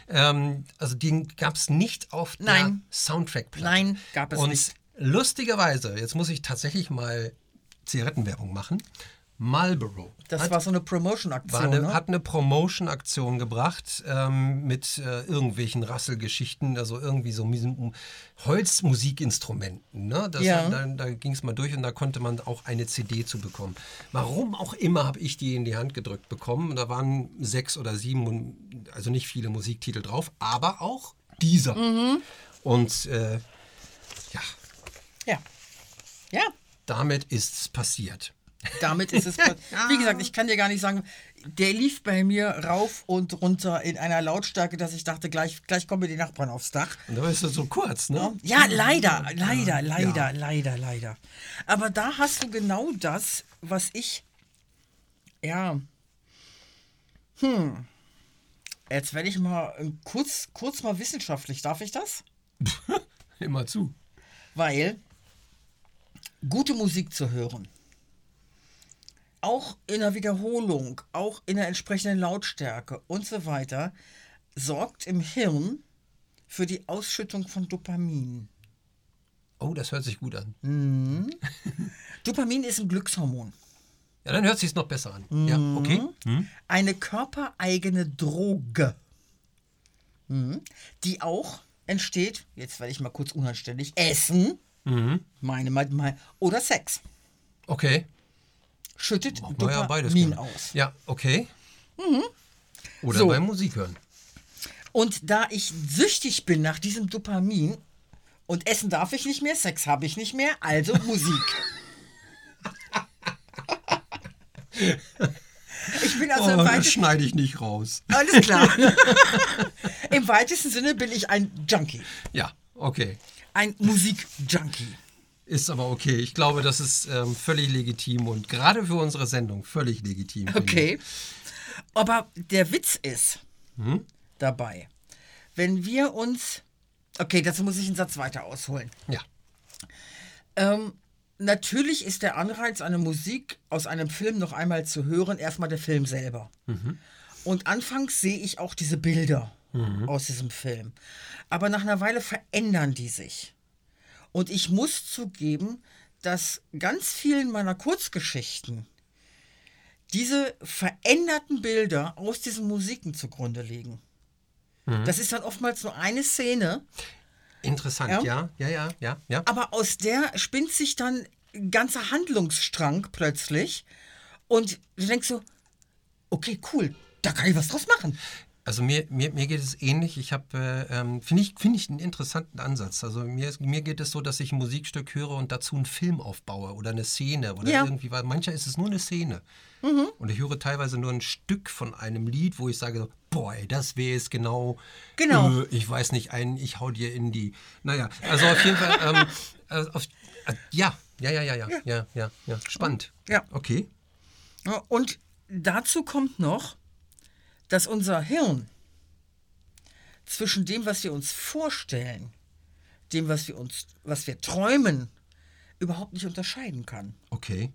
Ähm, also den gab es nicht auf der Nein. Soundtrack-Platte. Nein, gab es Und nicht. lustigerweise, jetzt muss ich tatsächlich mal Zigarettenwerbung machen. Marlboro Das hat, war so eine Promotion-Aktion. eine, ne? hat eine Promotion-Aktion gebracht ähm, mit äh, irgendwelchen Rasselgeschichten, also irgendwie so Mus- Holzmusikinstrumenten. Ne? Das, Ja. Da, da ging es mal durch und da konnte man auch eine CD zu bekommen. Warum auch immer habe ich die in die Hand gedrückt bekommen. Da waren sechs oder sieben, also nicht viele Musiktitel drauf, aber auch dieser. Mhm. Und äh, ja, ja. Ja, damit ist es passiert. Damit ist es. Wie gesagt, ich kann dir gar nicht sagen, der lief bei mir rauf und runter in einer Lautstärke, dass ich dachte, gleich, gleich kommen mir die Nachbarn aufs Dach. Und da ist es so kurz, ne? Ja, leider, leider, leider, Ja. leider, leider. Aber da hast du genau das, was ich. Ja. Hm. Jetzt werde ich mal äh, kurz, kurz mal wissenschaftlich. Darf ich das? Immer zu. Weil gute Musik zu hören, auch in der Wiederholung, auch in der entsprechenden Lautstärke und so weiter, sorgt im Hirn für die Ausschüttung von Dopamin. Oh, das hört sich gut an. Dopamin ist ein Glückshormon. Ja, dann hört sich noch besser an. Ja, okay. Eine körpereigene Droge, Mhm. die auch entsteht, jetzt werde ich mal kurz unanständig, Essen, meine, meine, meine, oder Sex. Okay. Schüttet Machen ja Dopamin gerne. aus. Ja, okay. Oder So. beim Musik hören. Und da ich süchtig bin nach diesem Dopamin und essen darf ich nicht mehr, Sex habe ich nicht mehr, also Musik. Ich bin also oh, im, das weitesten, schneide ich nicht raus. alles klar. Im weitesten Sinne bin ich ein Junkie, Ja, okay. ein Musikjunkie. Ist aber okay. Ich glaube, das ist ähm, völlig legitim und gerade für unsere Sendung völlig legitim. Okay. Aber der Witz ist dabei, wenn wir uns. Okay, dazu muss ich einen Satz weiter ausholen. Ja. Ähm, natürlich ist der Anreiz, eine Musik aus einem Film noch einmal zu hören, erstmal der Film selber. Und anfangs sehe ich auch diese Bilder aus diesem Film. Aber nach einer Weile verändern die sich. Und ich muss zugeben, dass ganz vielen meiner Kurzgeschichten diese veränderten Bilder aus diesen Musiken zugrunde liegen. Das ist dann oftmals nur eine Szene, Interessant, Ja. ja, ja, ja, ja, ja. aber aus der spinnt sich dann ein ganzer Handlungsstrang plötzlich. Und du denkst so, okay, cool, da kann ich was draus machen. Also mir, mir, mir geht es ähnlich. Ich habe, äh, ähm, finde ich, finde ich einen interessanten Ansatz. Also mir, mir geht es so, dass ich ein Musikstück höre und dazu einen Film aufbaue oder eine Szene oder Ja. irgendwie, weil mancher ist es nur eine Szene. Und ich höre teilweise nur ein Stück von einem Lied, wo ich sage, boah, das wäre es genau. Genau. Äh, ich weiß nicht, ein, ich hau dir in die. Naja, also auf jeden Fall, ähm, äh, auf, äh, ja, ja, ja, ja, ja, ja, ja, ja, spannend. Ja. Okay. Und dazu kommt noch, dass unser Hirn zwischen dem, was wir uns vorstellen, dem, was wir uns, was wir träumen, überhaupt nicht unterscheiden kann. Okay.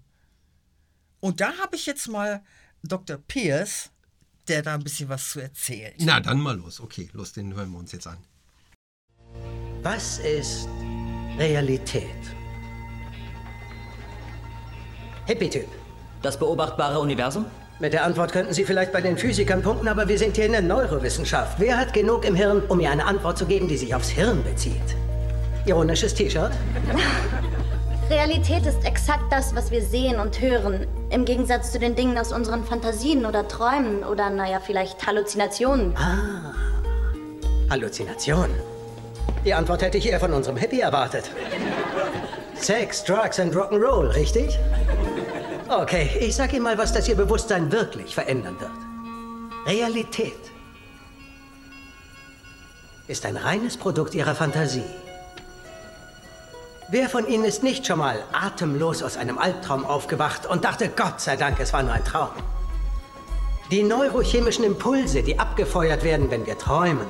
Und da habe ich jetzt mal Dr. Pierce, der da ein bisschen was zu erzählt. Na, dann mal los. Okay, los, den hören wir uns jetzt an. Was ist Realität? Hippie-Typ. Das beobachtbare Universum? Mit der Antwort könnten Sie vielleicht bei den Physikern punkten, aber wir sind hier in der Neurowissenschaft. Wer hat genug im Hirn, um mir eine Antwort zu geben, die sich aufs Hirn bezieht? Ironisches T-Shirt? Realität ist exakt das, was wir sehen und hören. Im Gegensatz zu den Dingen aus unseren Fantasien oder Träumen oder, naja, vielleicht Halluzinationen. Halluzination. Die Antwort hätte ich eher von unserem Hippie erwartet. Sex, Drugs and Rock'n'Roll, richtig? Okay, ich sag Ihnen mal, was das Ihr Bewusstsein wirklich verändern wird. Realität ist ein reines Produkt Ihrer Fantasie. Wer von Ihnen ist nicht schon mal atemlos aus einem Albtraum aufgewacht und dachte, Gott sei Dank, es war nur ein Traum? Die neurochemischen Impulse, die abgefeuert werden, wenn wir träumen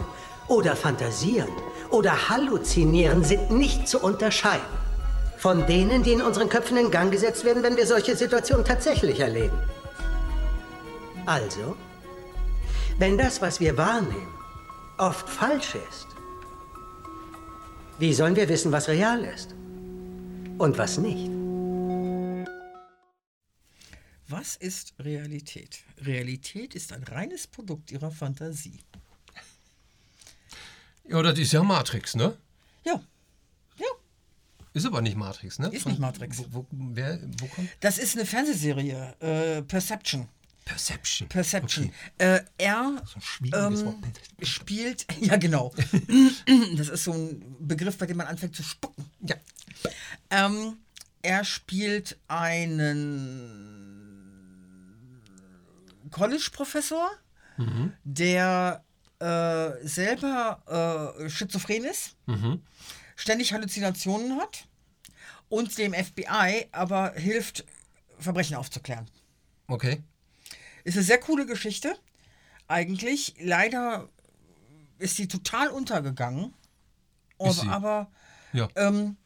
oder fantasieren oder halluzinieren, sind nicht zu unterscheiden. Von denen, die in unseren Köpfen in Gang gesetzt werden, wenn wir solche Situationen tatsächlich erleben. Also, wenn das, was wir wahrnehmen, oft falsch ist, wie sollen wir wissen, was real ist und was nicht? Was ist Realität? Realität ist ein reines Produkt ihrer Fantasie. Ja, das ist ja Matrix, ne? Ja. Ja. Ist aber nicht Matrix, ne? Ist nicht Matrix. Wo, wo, wer, wo kommt? Das ist eine Fernsehserie, äh, Perception. Perception. Perception. Äh, er ähm, Wort. spielt, ja genau, das ist so ein Begriff, bei dem man anfängt zu spucken. Ja. Ähm, er spielt einen College-Professor, Mhm. der äh, selber äh, schizophren ist, Mhm. Ständig Halluzinationen hat und dem FBI aber hilft, Verbrechen aufzuklären. Okay. Ist eine sehr coole Geschichte. Eigentlich. Leider ist sie total untergegangen. Ist sie? Aber Ja. ähm,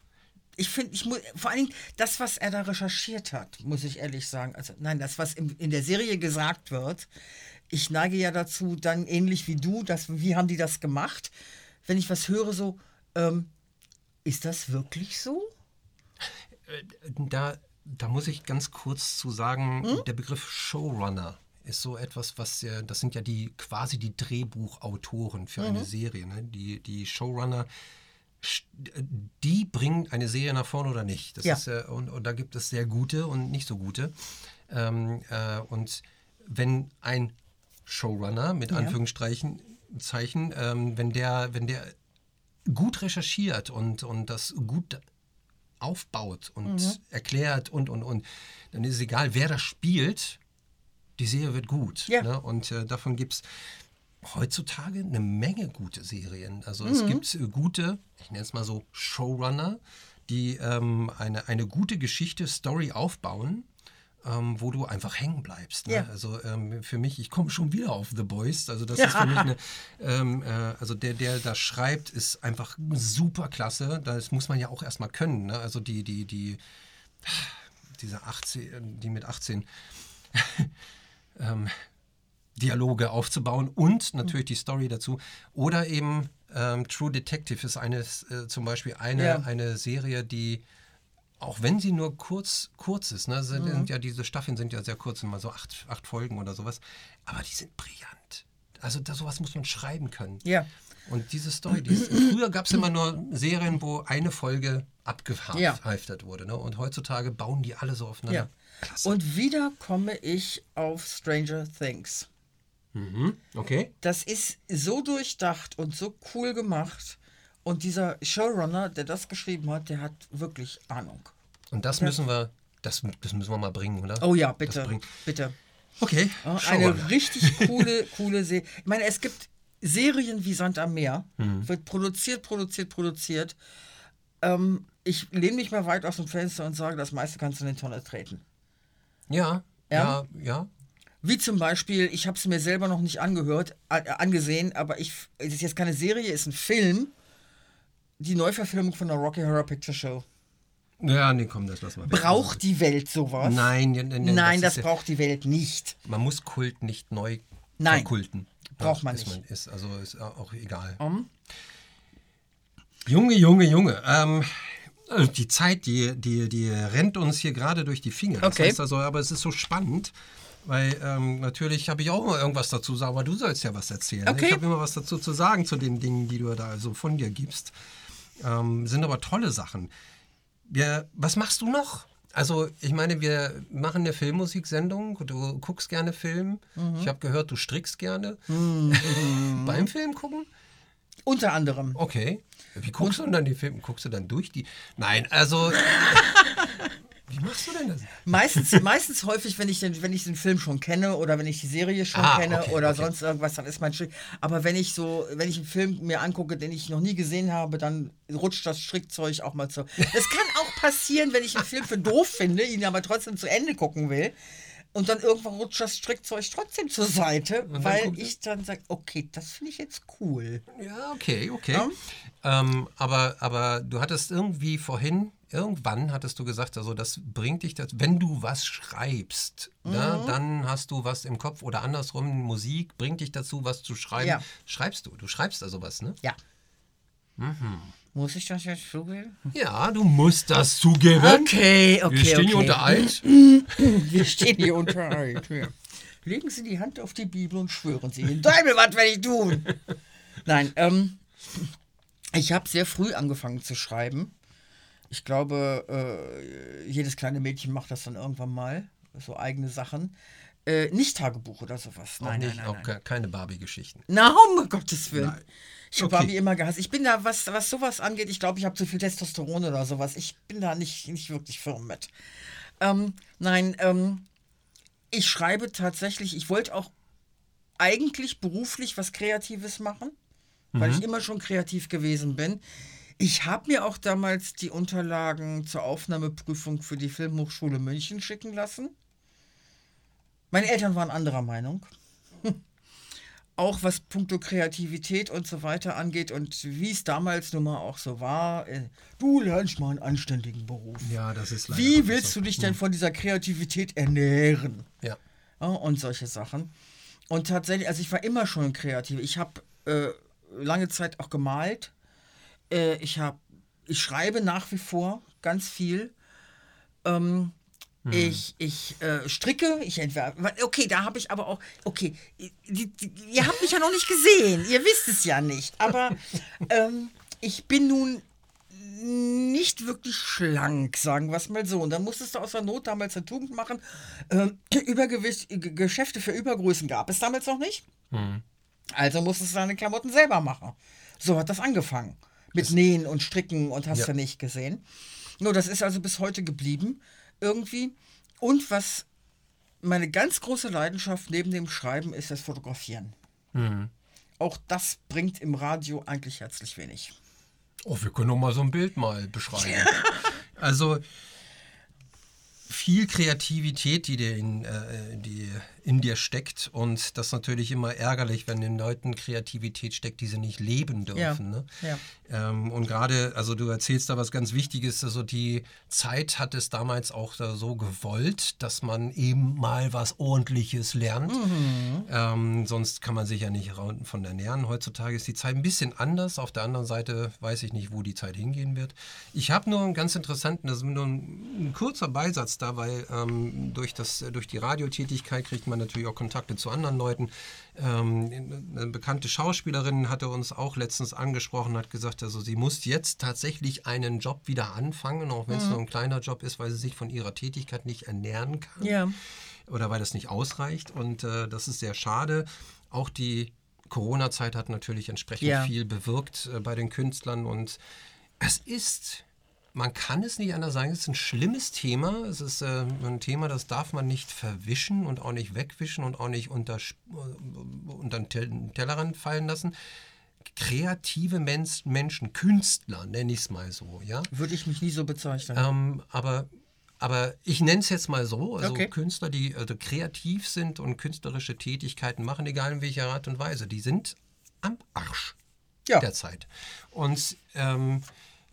ich finde, ich muss vor allen Dingen das, was er da recherchiert hat, muss ich ehrlich sagen. Also nein, das, was im, in der Serie gesagt wird, ich neige ja dazu, dann ähnlich wie du, das, wie haben die das gemacht? Wenn ich was höre, so, ähm, ist das wirklich so? Da, da muss ich ganz kurz zu sagen, Hm? der Begriff Showrunner ist so etwas, was äh, das sind ja die quasi die Drehbuchautoren für eine Mhm. Serie. Ne? Die, die Showrunner, die bringen eine Serie nach vorne oder nicht. Das Ja. ist, äh, und, und da gibt es sehr gute und nicht so gute. Ähm, äh, und wenn ein Showrunner mit Ja. Anführungsstrichen Zeichen, ähm, wenn der, wenn der gut recherchiert und, und das gut aufbaut und Mhm. erklärt und, und, und, dann ist es egal, wer das spielt, die Serie wird gut. Ja. Ne? Und äh, davon gibt es heutzutage eine Menge gute Serien. Also es Mhm. gibt äh, gute, ich nenne es mal so Showrunner, die ähm, eine, eine gute Geschichte, Story aufbauen. Ähm, wo du einfach hängen bleibst. Ne? Ja. Also ähm, für mich, ich komme schon wieder auf The Boys. Also das ist für mich eine, ähm, äh, also der, der das schreibt, ist einfach super klasse. Das muss man ja auch erstmal können. Ne? Also die, die, die, diese 18, die mit 18 ähm, Dialoge aufzubauen und natürlich die Story dazu. Oder eben ähm, True Detective ist eine, äh, zum Beispiel eine, Ja. eine Serie, die, auch wenn sie nur kurz, kurz ist, ne, sind, Mhm. ja diese Staffeln sind ja sehr kurz, mal so acht, acht Folgen oder sowas, aber die sind brillant. Also da, sowas muss man schreiben können. Ja. Und diese Story, die ist, früher gab es immer nur Serien, wo eine Folge Ja. abgehalftert wurde. Ne? Und heutzutage bauen die alle so aufeinander. Ja. Und wieder komme ich auf Stranger Things. Mhm. Okay. Das ist so durchdacht und so cool gemacht. Und dieser Showrunner, der das geschrieben hat, der hat wirklich Ahnung. Und das müssen wir, das, das müssen wir mal bringen, oder? Oh ja, bitte. Bitte. Okay. Showrunner. eine richtig coole, coole Serie. Ich meine, es gibt Serien wie Sand am Meer. Mhm. Wird produziert, produziert, produziert. Ähm, ich lehne mich mal weit aus dem Fenster und sage, das meiste kannst du in den Tonne treten. Ja, Ja? ja, ja. Wie zum Beispiel, ich habe es mir selber noch nicht angehört, äh, angesehen, aber ich, es ist jetzt keine Serie, es ist ein Film. Die Neuverfilmung von der Rocky Horror Picture Show. Ja, nee, komm, das lassen wir weg. Braucht die Welt sowas? Nein, nee, nee, Nein, das das, ist ja- braucht die Welt nicht. Man muss Kult nicht neu Nein, verkulten. braucht man nicht. ist, also ist auch egal. Um, Junge, Junge, Junge. Ähm, äh, die Zeit, die, die, die rennt uns hier gerade durch die Finger. Das Okay. heißt also, aber es ist so spannend, weil ähm, natürlich habe ich auch mal irgendwas dazu zu sagen, aber du sollst ja was erzählen. ne? Okay. Ich habe immer was dazu zu sagen zu den Dingen, die du da so von dir gibst. Ähm, sind aber tolle Sachen. Wir, was machst du noch? Also, ich meine, wir machen eine Filmmusiksendung. Du guckst gerne Film. Mhm. Ich habe gehört, du strickst gerne. Mhm. Beim Film gucken? Unter anderem. Okay. Wie guckst du denn dann die Filme? Guckst du dann durch die. Nein, also. Wie machst du denn das? Meistens, meistens häufig, wenn ich, den, wenn ich den Film schon kenne oder wenn ich die Serie schon Ah, kenne okay, oder okay. sonst irgendwas, dann ist mein Strick. Aber wenn ich so, wenn ich einen Film mir angucke, den ich noch nie gesehen habe, dann rutscht das Strickzeug auch mal zu. Das kann auch passieren, wenn ich einen Film für doof finde, ihn aber trotzdem zu Ende gucken will. Und dann irgendwann rutscht das Strickzeug trotzdem zur Seite, weil ich dann sage, okay, das finde ich jetzt cool. Ja, okay, okay. Ja. Ähm, aber, aber du hattest irgendwie vorhin, irgendwann hattest du gesagt, also das bringt dich dazu, wenn du was schreibst, ne, Mhm. dann hast du was im Kopf oder andersrum, Musik bringt dich dazu, was zu schreiben. Ja. Schreibst du, du schreibst also was, ne? Ja. Mhm. Muss ich das jetzt zugeben? Ja, du musst das zugeben. Okay, okay. Wir stehen hier okay. unter Eid. Wir stehen hier unter Eid. Ja. Legen Sie die Hand auf die Bibel und schwören Sie. Den Teufel, was werde ich tun? Nein, ähm, ich habe sehr früh angefangen zu schreiben. Ich glaube, äh, jedes kleine Mädchen macht das dann irgendwann mal. So eigene Sachen. Äh, nicht Tagebuch oder sowas. Auch Nein, nicht, nein, auch nein, nein. ke- keine Barbie-Geschichten. Na, um Gottes Willen. Nein. Ich habe Okay. Barbie immer gehasst. Ich bin da, was, was sowas angeht, ich glaube, ich habe zu viel Testosteron oder sowas. Ich bin da nicht, nicht wirklich firm mit. Ähm, nein, ähm, ich schreibe tatsächlich, ich wollte auch eigentlich beruflich was Kreatives machen, weil Mhm. ich immer schon kreativ gewesen bin. Ich habe mir auch damals die Unterlagen zur Aufnahmeprüfung für die Filmhochschule München schicken lassen. Meine Eltern waren anderer Meinung. Auch was puncto Kreativität und so weiter angeht und wie es damals nun mal auch so war. äh, Du lernst mal einen anständigen Beruf. Ja, das ist leider Wie willst so. du dich denn Hm. von dieser Kreativität ernähren? Ja. Ja, und solche Sachen. Und tatsächlich, also ich war immer schon kreativ. Ich habe äh, lange Zeit auch gemalt. Äh, ich habe, ich schreibe nach wie vor ganz viel. Ähm, Hm. Ich, ich äh, stricke, ich entwerfe. Okay, da habe ich aber auch. Okay, die, die, ihr habt mich ja noch nicht gesehen. Ihr wisst es ja nicht. Aber ähm, ich bin nun nicht wirklich schlank, sagen wir es mal so. Und dann musstest du aus der Not damals eine Tugend machen. Ähm, Übergewicht, Geschäfte für Übergrößen gab es damals noch nicht. Hm. Also musstest du deine Klamotten selber machen. So hat das angefangen. Mit Nähen und Stricken und hast Ja. du nicht gesehen. Nur das ist also bis heute geblieben. Irgendwie. Und was meine ganz große Leidenschaft neben dem Schreiben ist das Fotografieren. Hm. Auch das bringt im Radio eigentlich herzlich wenig. Oh, wir können noch mal so ein Bild mal beschreiben. Also viel Kreativität, die, dir in, äh, die in dir steckt. Und das ist natürlich immer ärgerlich, wenn den Leuten Kreativität steckt, die sie nicht leben dürfen. Ja, Ne? ja. Ähm, und gerade, also du erzählst da was ganz Wichtiges, also die Zeit hat es damals auch so gewollt, dass man eben mal was Ordentliches lernt. Mhm. Ähm, sonst kann man sich ja nicht von ernähren. Heutzutage ist die Zeit ein bisschen anders. Auf der anderen Seite weiß ich nicht, wo die Zeit hingehen wird. Ich habe nur einen ganz interessanten, das ist nur ein, ein kurzer Beisatz da, weil ähm, durch, das, durch die Radiotätigkeit kriegt man natürlich auch Kontakte zu anderen Leuten. Ähm, eine bekannte Schauspielerin hatte uns auch letztens angesprochen, hat gesagt, also sie muss jetzt tatsächlich einen Job wieder anfangen, auch wenn es Mhm. nur ein kleiner Job ist, weil sie sich von ihrer Tätigkeit nicht ernähren kann Ja. oder weil das nicht ausreicht. Und äh, das ist sehr schade. Auch die Corona-Zeit hat natürlich entsprechend Ja. viel bewirkt äh, bei den Künstlern. Und es ist, man kann es nicht anders sagen, es ist ein schlimmes Thema. Es ist äh, ein Thema, das darf man nicht verwischen und auch nicht wegwischen und auch nicht unter, äh, unter den Tel- Tellerrand fallen lassen. Kreative Mens Menschen, Künstler, nenne ich es mal so, ja. Würde ich mich nie so bezeichnen. Ähm, aber, aber ich nenne es jetzt mal so, also Okay. Künstler, die also kreativ sind und künstlerische Tätigkeiten machen, egal in welcher Art und Weise, die sind am Arsch derzeit. Und ähm,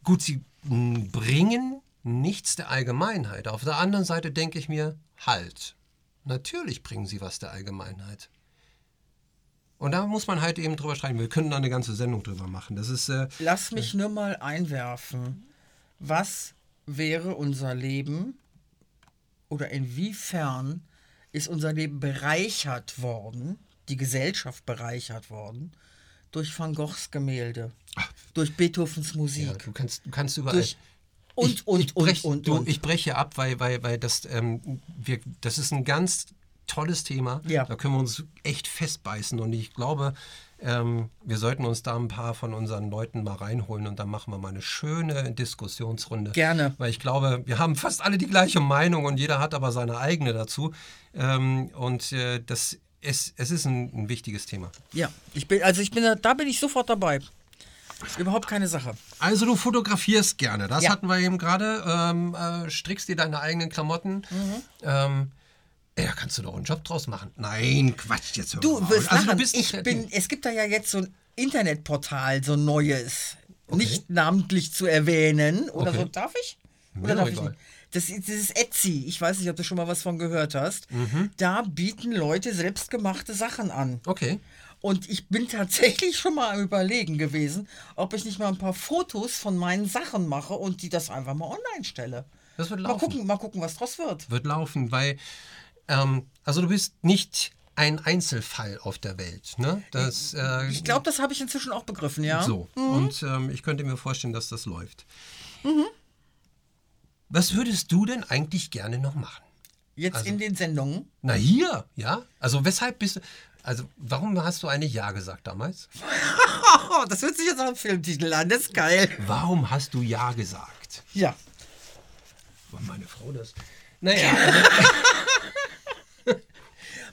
gut, sie bringen nichts der Allgemeinheit. Auf der anderen Seite denke ich mir, halt, natürlich bringen sie was der Allgemeinheit. Und da muss man halt eben drüber schreiben. Wir können da eine ganze Sendung drüber machen. Das ist äh, Lass mich nur mal einwerfen. Was wäre unser Leben oder inwiefern ist unser Leben bereichert worden, die Gesellschaft bereichert worden, durch Van Goghs Gemälde, durch Beethovens Musik? Ja, du kannst, du kannst überall. Durch und, ich, und, ich brech, und, und, du, und. Ich breche ab, weil, weil, weil das, ähm, wir, das ist ein ganz tolles Thema. Ja. Da können wir uns echt festbeißen. Und ich glaube, ähm, wir sollten uns da ein paar von unseren Leuten mal reinholen und dann machen wir mal eine schöne Diskussionsrunde. Gerne. Weil ich glaube, wir haben fast alle die gleiche Meinung und jeder hat aber seine eigene dazu. Ähm, und äh, das ist, es ist ein, ein wichtiges Thema. Ja, ich bin, also ich bin da, da bin ich sofort dabei. Überhaupt keine Sache. Also du fotografierst gerne, das Ja. hatten wir eben gerade. Ähm, äh, strickst dir deine eigenen Klamotten. Mhm. Ähm, da kannst du doch einen Job draus machen. Nein, Quatsch, jetzt hör Du mal wirst. Also, lachen. du ich bin, es gibt da ja jetzt so ein Internetportal, so ein neues. Nicht namentlich zu erwähnen. Oder Okay. so. Darf ich? Oder doch darf ich nicht? Das, ist- ist Etsy. Ich weiß nicht, ob du schon mal was von gehört hast. Mhm. Da bieten Leute selbstgemachte Sachen an. Okay. Und ich bin tatsächlich schon mal am Überlegen gewesen, ob ich nicht mal ein paar Fotos von meinen Sachen mache und die das einfach mal online stelle. Das wird Mal laufen. gucken, mal gucken, was draus wird. Wird laufen, weil, ähm, also du bist nicht ein Einzelfall auf der Welt, ne? Das, äh, Ich glaube, das habe ich inzwischen auch begriffen, ja. So. Mhm. Und ähm, ich könnte mir vorstellen, dass das läuft. Mhm. Was würdest du denn eigentlich gerne noch machen? Jetzt Also- in den Sendungen. Na hier, ja? Also weshalb bist du, also warum hast du eine Ja gesagt damals? Das hört sich jetzt nach einem Filmtitel an, das ist geil. Warum hast du Ja gesagt? Ja. War meine Frau das? Naja,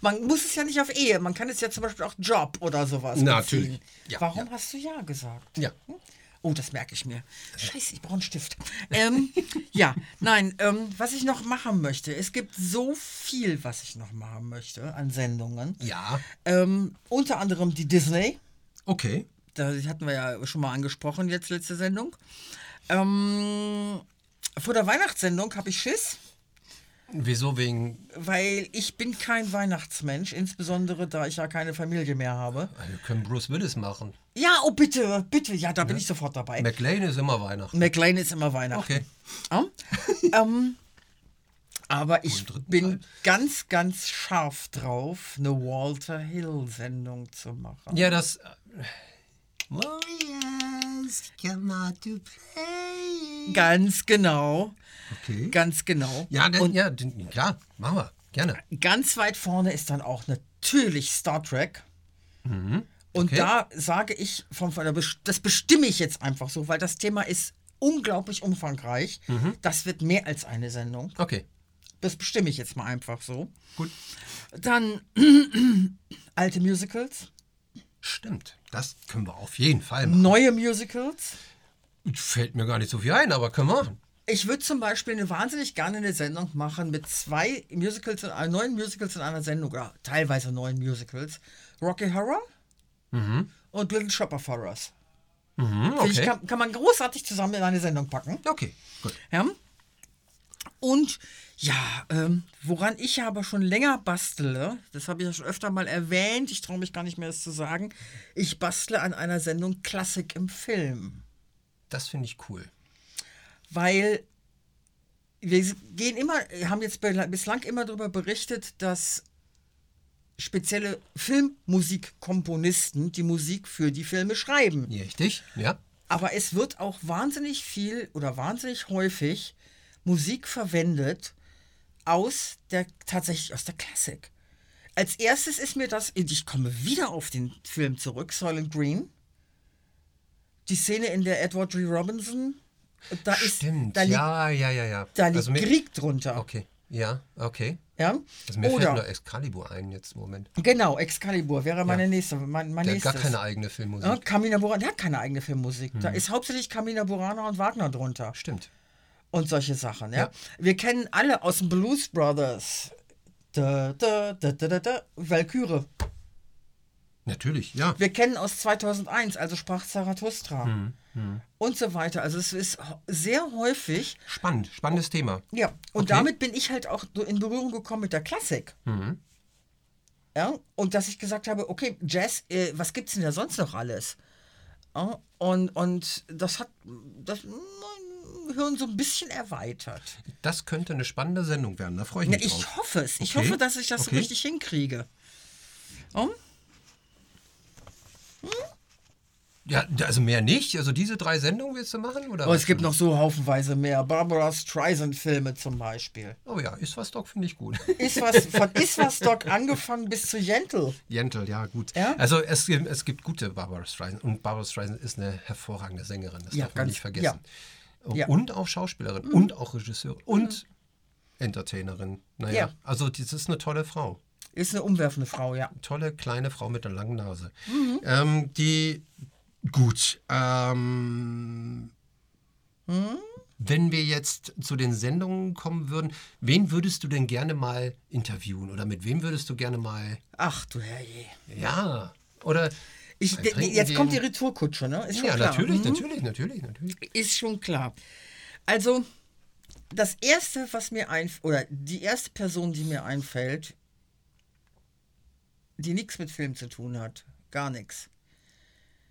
Man muss es ja nicht auf Ehe, man kann es ja zum Beispiel auch Job oder sowas Natürlich. Ja, Warum hast du Ja gesagt? ja. Oh, das merke ich mir. Scheiße, ich brauche einen Stift. ähm, ja, nein, ähm, was ich noch machen möchte, es gibt so viel, was ich noch machen möchte an Sendungen. Ja. Ähm, unter anderem die Disney. Okay. Da hatten wir ja schon mal angesprochen, jetzt letzte Sendung. Ähm, vor der Weihnachtssendung habe ich Schiss, Wieso wegen, weil ich bin kein Weihnachtsmensch, insbesondere da ich ja keine Familie mehr habe. wir können Bruce Willis machen. Ja, oh bitte, bitte, ja, da bin ich sofort dabei. McLean ist immer Weihnachten. McLean ist immer Weihnachten. Okay. Ja? ähm, aber ich bin ganz, ganz scharf drauf, eine Walter Hill-Sendung zu machen. Ja, das. äh, Warriors come out to play. Ganz genau. Okay. Ganz genau. Ja, denn, Und ja, den, klar, machen wir. Gerne. ganz weit vorne ist dann auch natürlich Star Trek. Und Okay. da sage ich, vom, von das bestimme ich jetzt einfach so, weil das Thema ist unglaublich umfangreich. Das wird mehr als eine Sendung. Okay. Das bestimme ich jetzt mal einfach so. Gut. Dann alte Musicals, Stimmt. Das können wir auf jeden Fall machen. neue Musicals. Fällt mir gar nicht so viel ein, aber können wir machen. Ich würde zum Beispiel eine wahnsinnig gerne eine Sendung machen mit zwei Musicals, in, neuen Musicals in einer Sendung, oder teilweise neuen Musicals. Rocky Horror und Little Shop of Horrors. Mhm, Finde Ich, okay. kann, kann man großartig zusammen in eine Sendung packen. Okay, gut. Ja. Und ja, ähm, woran ich aber schon länger bastele, das habe ich ja schon öfter mal erwähnt, ich traue mich gar nicht mehr, es zu sagen, ich bastle an einer Sendung Klassik im Film. Das finde ich cool. Weil wir gehen immer, haben jetzt bislang immer darüber berichtet, dass spezielle Filmmusikkomponisten die Musik für die Filme schreiben. Richtig, ja. Aber es wird auch wahnsinnig viel oder wahnsinnig häufig Musik verwendet aus der tatsächlich aus der Klassik. Als erstes ist mir das, ich komme wieder auf den Film zurück, Soylent Green. Die Szene, in der Edward G. Robinson, da ist, Stimmt. da liegt, ja, ja, ja, ja. da liegt Also mir- Krieg drunter. Okay. Ja, okay. Ja? Also mir fällt Oder, nur Excalibur ein jetzt im Moment. genau, Excalibur wäre meine Ja. nächste, mein, mein Der hat gar keine eigene Filmmusik. Ja, Carmina Burana, der hat keine eigene Filmmusik. Da Hm. ist hauptsächlich Carmina Burana und Wagner drunter. Stimmt. Und solche Sachen, ja. Ja. Wir kennen alle aus dem Blues Brothers. Da, da, da, da, da, da, Valkyrie. Natürlich, ja. Wir kennen aus 2001, also sprach Zarathustra. Hm, hm. Und so weiter. Also es ist sehr häufig. Spannend, spannendes Thema. Ja, und Okay. damit bin ich halt auch so in Berührung gekommen mit der Klassik. Mhm. Ja, und dass ich gesagt habe, okay, Jazz, äh, was gibt's denn da sonst noch alles? Ja, und, und das hat das mein Hirn so ein bisschen erweitert. Das könnte eine spannende Sendung werden. Da freue ich Ja, mich drauf. ich hoffe es. Ich Okay. hoffe, dass ich das so Okay. richtig hinkriege. Oh? Ja, also mehr nicht. Also diese drei Sendungen willst du machen? Oder was es gibt noch so haufenweise mehr. Barbara Streisand-Filme zum Beispiel. Oh ja, ist was Doc finde ich gut. Ist was, von Ist was Doc angefangen bis zu Jentel. Jentel, ja gut. Ja? Also es, gibt- es gibt gute Barbara Streisand und Barbara Streisand ist eine hervorragende Sängerin. Das Ja, darf man ganz- nicht vergessen. ja. Und auch Schauspielerin Mhm. und auch Regisseurin und Entertainerin. Naja, Ja. also das ist eine tolle Frau. Ist eine umwerfende Frau, ja. Tolle kleine Frau mit einer langen Nase. Mhm. Ähm, die gut. Ähm, Hm? Wenn wir jetzt zu den Sendungen kommen würden, wen würdest du denn gerne mal interviewen? Oder mit wem würdest du gerne mal. Ach du Herrje. Ja. Oder. Ich, jetzt kommt die? Retourkutsche, ne? Ist schon Ja, klar. natürlich, Mhm. natürlich, natürlich, natürlich. Ist schon klar. Also, das erste, was mir einfällt, oder die erste Person, die mir einfällt, die nichts mit Film zu tun hat, gar nichts.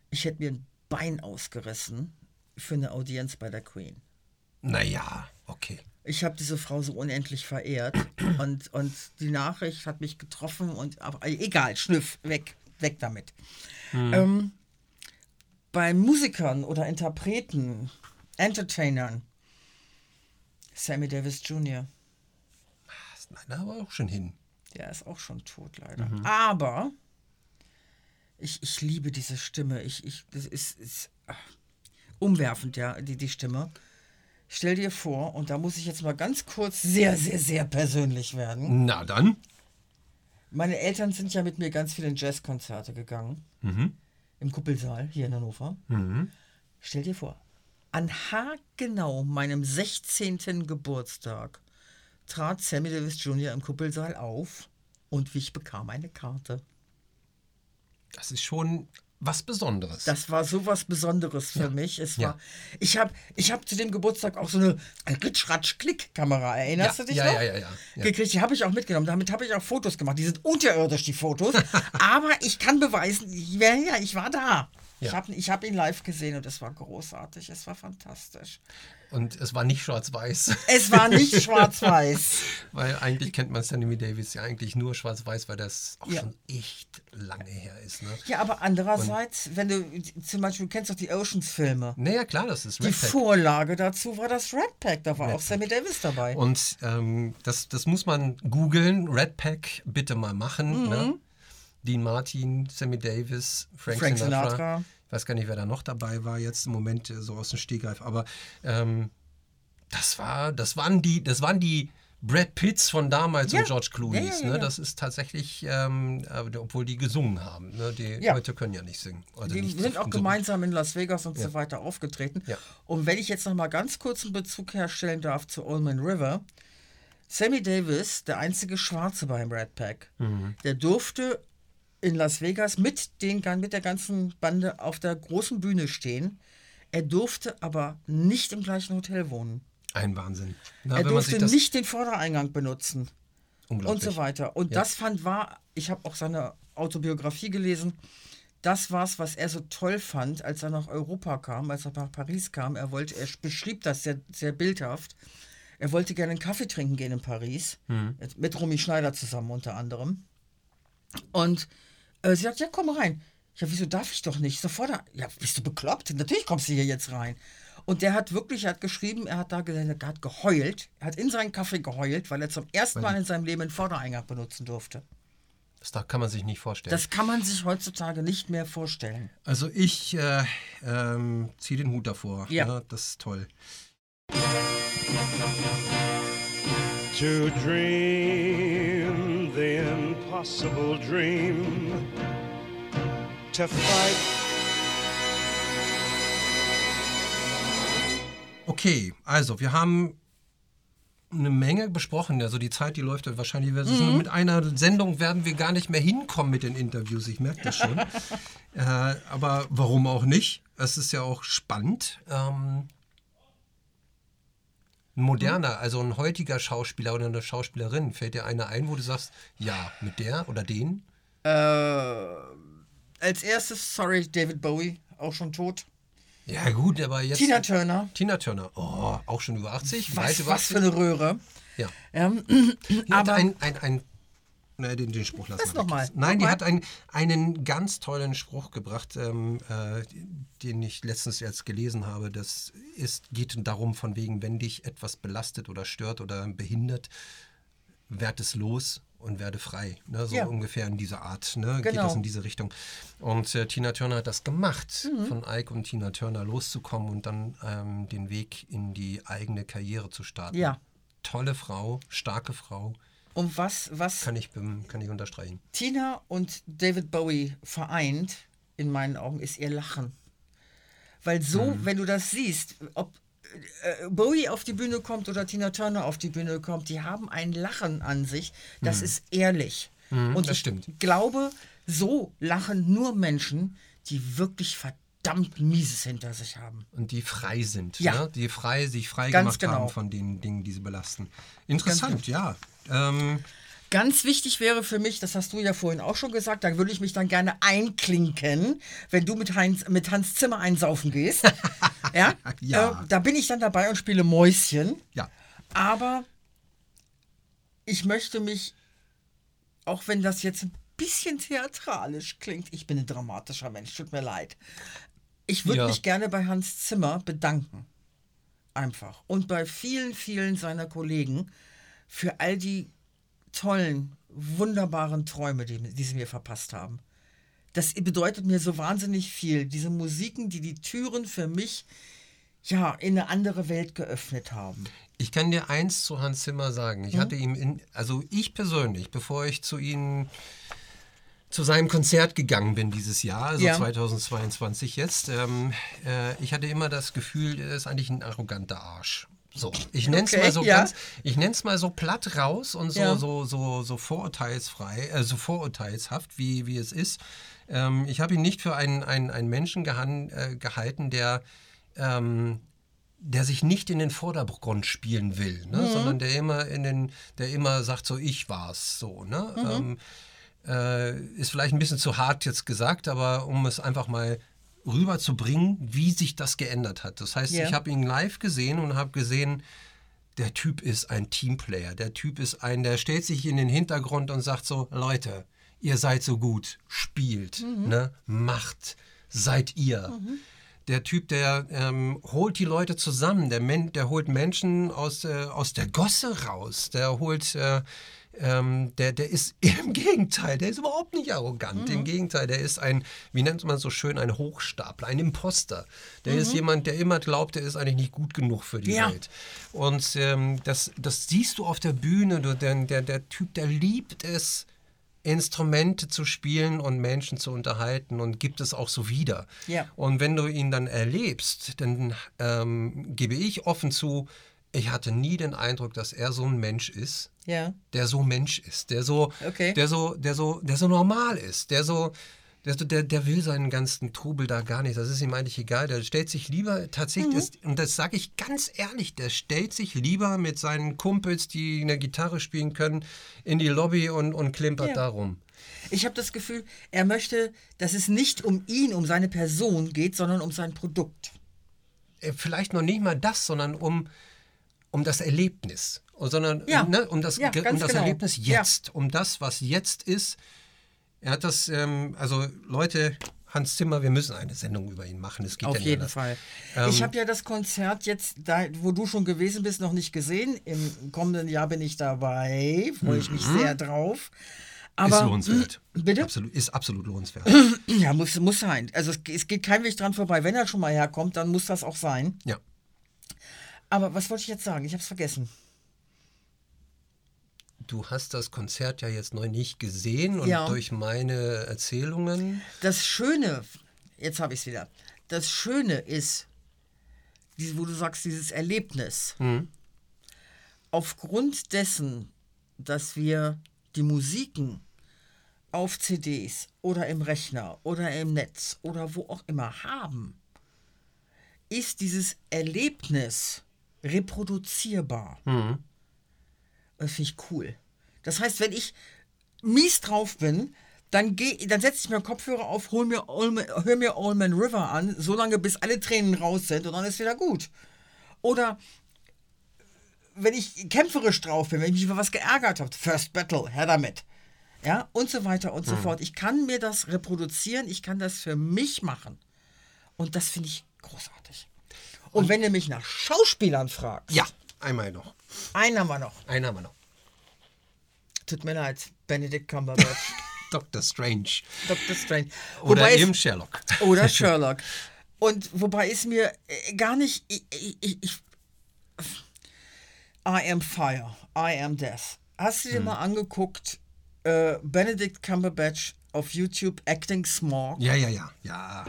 Ich hätte mir ein Bein ausgerissen für eine Audienz bei der Queen. Naja, okay. Ich habe diese Frau so unendlich verehrt und, und die Nachricht hat mich getroffen und aber egal, schnüff, weg, weg damit. Hm. Ähm, bei Musikern oder Interpreten, Entertainern, Sammy Davis Jr., Nein, da aber auch schon hin. Der ist auch schon tot leider. Mhm. Aber ich, ich liebe diese Stimme. Ich, ich, das ist, ist ah, umwerfend, ja, die, die Stimme. Stell dir vor, und da muss ich jetzt mal ganz kurz sehr, sehr, sehr persönlich werden. Na dann. Meine Eltern sind ja mit mir ganz viele Jazzkonzerte gegangen. Mhm. Im Kuppelsaal hier in Hannover. Mhm. Stell dir vor, an haargenau meinem 16. Geburtstag trat Sammy Davis Jr. im Kuppelsaal auf und ich bekam eine Karte. Das ist schon was Besonderes. Das war so was Besonderes für mich. Es Ja. war, ich habe ich hab zu dem Geburtstag auch so eine Ritsch-Ratsch-Klick-Kamera, erinnerst Ja, du dich ja, noch? ja, ja, ja, ja. Gekriegt, die habe ich auch mitgenommen. Damit habe ich auch Fotos gemacht. Die sind unterirdisch, die Fotos. Aber ich kann beweisen, ich, ja, ja, ich war da. Ich Ja. habe ich hab ihn live gesehen und es war großartig. Es war fantastisch. Und es war nicht schwarz-weiß. Es war nicht schwarz-weiß. weil eigentlich kennt man Sammy Davis ja eigentlich nur schwarz-weiß, weil das auch Ja. schon echt lange her ist. Ne? Ja, aber andererseits, wenn du zum Beispiel, du kennst doch die Oceans-Filme. Naja, klar, das ist Die Red Pack. Vorlage dazu war das Red Pack. Da war Red auch Sammy Davis dabei. Und ähm, das, das muss man googeln. Red Pack bitte mal machen. Mhm. Ne? Dean Martin, Sammy Davis, Frank, Frank Sinatra. Sinatra. Ich weiß gar nicht, wer da noch dabei war jetzt im Moment äh, so aus dem Stegreif. Aber ähm, das war, das waren die, das waren die Brad Pitts von damals Ja. und George Clooney. Ja, ja, ne? Das ist tatsächlich, ähm, äh, obwohl die gesungen haben. Ne? Die Ja. heute können ja nicht singen. Also Die nicht sind so- auch so- gemeinsam in Las Vegas und so weiter aufgetreten. Und wenn ich jetzt noch mal ganz kurz einen Bezug herstellen darf zu Allman River. Sammy Davis, der einzige Schwarze beim Red Pack, Mhm. der durfte in Las Vegas mit, den, mit der ganzen Bande auf der großen Bühne stehen. Er durfte aber nicht im gleichen Hotel wohnen. Ein Wahnsinn. Na, er durfte nicht den Vordereingang benutzen. Und so weiter. Und Ja. das fand war, ich habe auch seine Autobiografie gelesen. Das war's, was er so toll fand, als er nach Europa kam, als er nach Paris kam. Er wollte, er beschrieb das sehr, sehr bildhaft. Er wollte gerne einen Kaffee trinken gehen in Paris. Mhm. Mit Romy Schneider zusammen unter anderem. Und äh, sie sagt, ja, komm rein. Ja, wieso darf ich doch nicht? Sofort, da- ja, bist du bekloppt? Natürlich kommst du hier jetzt rein. Und der hat wirklich, er hat geschrieben, er hat da gesagt, er hat geheult. Er hat in seinen Kaffee geheult, weil er zum ersten Mal in seinem Leben einen Vordereingang benutzen durfte. Das da kann man sich nicht vorstellen. Das kann man sich heutzutage nicht mehr vorstellen. Also ich äh, ähm, ziehe den Hut davor. Ja. Ne? Das ist toll. To dream the impossible dream. To fight. Okay, also wir haben eine Menge besprochen. Also die Zeit, die läuft ja wahrscheinlich. Mhm. Mit einer Sendung werden wir gar nicht mehr hinkommen mit den Interviews. Ich merke das schon. äh, aber warum auch nicht? Es ist ja auch spannend. Ähm, ein moderner, also ein heutiger Schauspieler oder eine Schauspielerin, fällt dir einer ein, wo du sagst, ja, mit der oder den? Äh, als erstes, sorry, David Bowie, auch schon tot. Ja, gut, aber jetzt. Tina Turner. Tina Turner. Oh, auch schon über 80. weit Was, über was 80. für eine Röhre. Ja. Ähm, aber ein, ein, ein Ne, den, den Spruch lassen Das wir noch mal. Nein, Noch die mal. hat ein, einen ganz tollen Spruch gebracht, ähm, äh, den ich letztens jetzt gelesen habe. Das ist, geht darum, von wegen, wenn dich etwas belastet oder stört oder behindert, werd es los und werde frei. Ne? So Ja. ungefähr in dieser Art. Ne? Geht Genau. das in diese Richtung. Und äh, Tina Turner hat das gemacht, Mhm. von Ike und Tina Turner loszukommen und dann ähm, den Weg in die eigene Karriere zu starten. Ja. Tolle Frau, starke Frau. Und was, was Kann ich, kann ich unterstreichen. Tina und David Bowie vereint, in meinen Augen, ist ihr Lachen. Weil so, Mhm. wenn du das siehst, ob äh, Bowie auf die Bühne kommt oder Tina Turner auf die Bühne kommt, die haben ein Lachen an sich, das Mhm. ist ehrlich. Mhm, Und das ich stimmt. glaube, so lachen nur Menschen, die wirklich verdammt Mieses hinter sich haben. Und die frei sind, Ja. ne? die frei, sich frei Ganz gemacht genau. haben von den Dingen, die sie belasten. Interessant, ja. Ähm, Ganz wichtig wäre für mich, das hast du ja vorhin auch schon gesagt, da würde ich mich dann gerne einklinken, wenn du mit, Heinz, mit Hans Zimmer einsaufen gehst. ja, Ja. Äh, da bin ich dann dabei und spiele Mäuschen. Ja. Aber ich möchte mich, auch wenn das jetzt ein bisschen theatralisch klingt, ich bin ein dramatischer Mensch, tut mir leid. Ich würde Ja. mich gerne bei Hans Zimmer bedanken. Einfach. Und bei vielen, vielen seiner Kollegen für all die tollen, wunderbaren Träume, die, die sie mir verpasst haben. Das bedeutet mir so wahnsinnig viel. Diese Musiken, die die Türen für mich ja in eine andere Welt geöffnet haben. Ich kann dir eins zu Hans Zimmer sagen. Ich Mhm. hatte ihm in, also ich persönlich, bevor ich zu ihm zu seinem Konzert gegangen bin dieses Jahr, also Ja. 2022 jetzt, ähm, äh, ich hatte immer das Gefühl, er ist eigentlich ein arroganter Arsch. So, ich nenne es Okay, mal so ja. ganz, ich nenne mal so platt raus und so, Ja. so, so, so vorurteilsfrei, äh, so vorurteilshaft, wie, wie es ist. Ähm, ich habe ihn nicht für einen, einen, einen Menschen gehan, äh, gehalten, der ähm, der sich nicht in den Vordergrund spielen will, ne? Mhm. sondern der immer in den, der immer sagt, so ich war's, so, ne? Mhm. Ähm, äh, ist vielleicht ein bisschen zu hart jetzt gesagt, aber um es einfach mal rüberzubringen, wie sich das geändert hat. Das heißt, Ja. ich habe ihn live gesehen und habe gesehen, der Typ ist ein Teamplayer. Der Typ ist ein, der stellt sich in den Hintergrund und sagt so, Leute, ihr seid so gut, spielt, Mhm. ne? macht, seid ihr. Mhm. Der Typ, der ähm, holt die Leute zusammen, der, Men der holt Menschen aus, äh, aus der Gosse raus, der holt, äh, ähm, der, der ist im Gegenteil, der ist überhaupt nicht arrogant. Mhm. Im Gegenteil, der ist ein, wie nennt man so schön, ein Hochstapler, ein Imposter. Der Mhm. ist jemand, der immer glaubt, er ist eigentlich nicht gut genug für die Ja. Welt. Und ähm, das, das siehst du auf der Bühne. Du, der, der, der Typ, der liebt es, Instrumente zu spielen und Menschen zu unterhalten und gibt es auch so wieder. Ja. Und wenn du ihn dann erlebst, dann ähm, gebe ich offen zu, ich hatte nie den Eindruck, dass er so ein Mensch ist, Ja. der so Mensch ist, der so, Okay. der so, der so, der so normal ist, der so, der, der, der will seinen ganzen Trubel da gar nicht. Das ist ihm eigentlich egal. Der stellt sich lieber tatsächlich, Mhm. das, und das sage ich ganz ehrlich, der stellt sich lieber mit seinen Kumpels, die eine Gitarre spielen können, in die Lobby und, und klimpert Ja. da rum. Ich habe das Gefühl, er möchte, dass es nicht um ihn, um seine Person geht, sondern um sein Produkt. Äh, Vielleicht noch nicht mal das, sondern um, um das Erlebnis. Sondern Ja. ne, um das, Ja, um das genau. Erlebnis Ja. jetzt, um das, was jetzt ist. Er hat das, ähm, also Leute, Hans Zimmer, wir müssen eine Sendung über ihn machen. Es geht Auf ja jeden anders. Fall. Ähm, ich habe ja das Konzert jetzt, da, wo du schon gewesen bist, noch nicht gesehen. Im kommenden Jahr bin ich dabei. Freue ich mich Mhm. sehr drauf. Aber, ist lohnenswert. Bitte? Absolut, ist absolut lohnenswert. Ja, muss, muss sein. Also es, es geht kein Weg dran vorbei. Wenn er schon mal herkommt, dann muss das auch sein. Ja. Aber was wollte ich jetzt sagen? Ich habe es vergessen. Du hast das Konzert ja jetzt noch nicht gesehen und Ja. durch meine Erzählungen. Das Schöne, jetzt habe ich es wieder. Das Schöne ist, wo du sagst, dieses Erlebnis. Mhm. Aufgrund dessen, dass wir die Musiken auf CDs oder im Rechner oder im Netz oder wo auch immer haben, ist dieses Erlebnis reproduzierbar. Mhm. Das finde ich cool. Das heißt, wenn ich mies drauf bin, dann, geh, dann setze ich mir Kopfhörer auf, hol mir Allman, hör mir Allman River an, solange bis alle Tränen raus sind und dann ist wieder gut. Oder wenn ich kämpferisch drauf bin, wenn ich mich über was geärgert habe, First Battle, her damit. Ja, und so weiter und so Mhm. fort. Ich kann mir das reproduzieren, ich kann das für mich machen. Und das finde ich großartig. Und, wenn du mich nach Schauspielern fragst. Ja, einmal noch. Einen haben wir noch. Einen haben wir noch. Tut mir leid, Benedict Cumberbatch. Dr. Strange. Dr. Strange. Oder Wobei es- eben Sherlock. Oder Sherlock. Und wobei es mir äh, gar nicht. Ich, ich, ich, ich, I am fire, I am death. Hast du dir Hm. mal angeguckt, äh, Benedict Cumberbatch auf YouTube Acting Smog? Ja, ja, ja. Ja.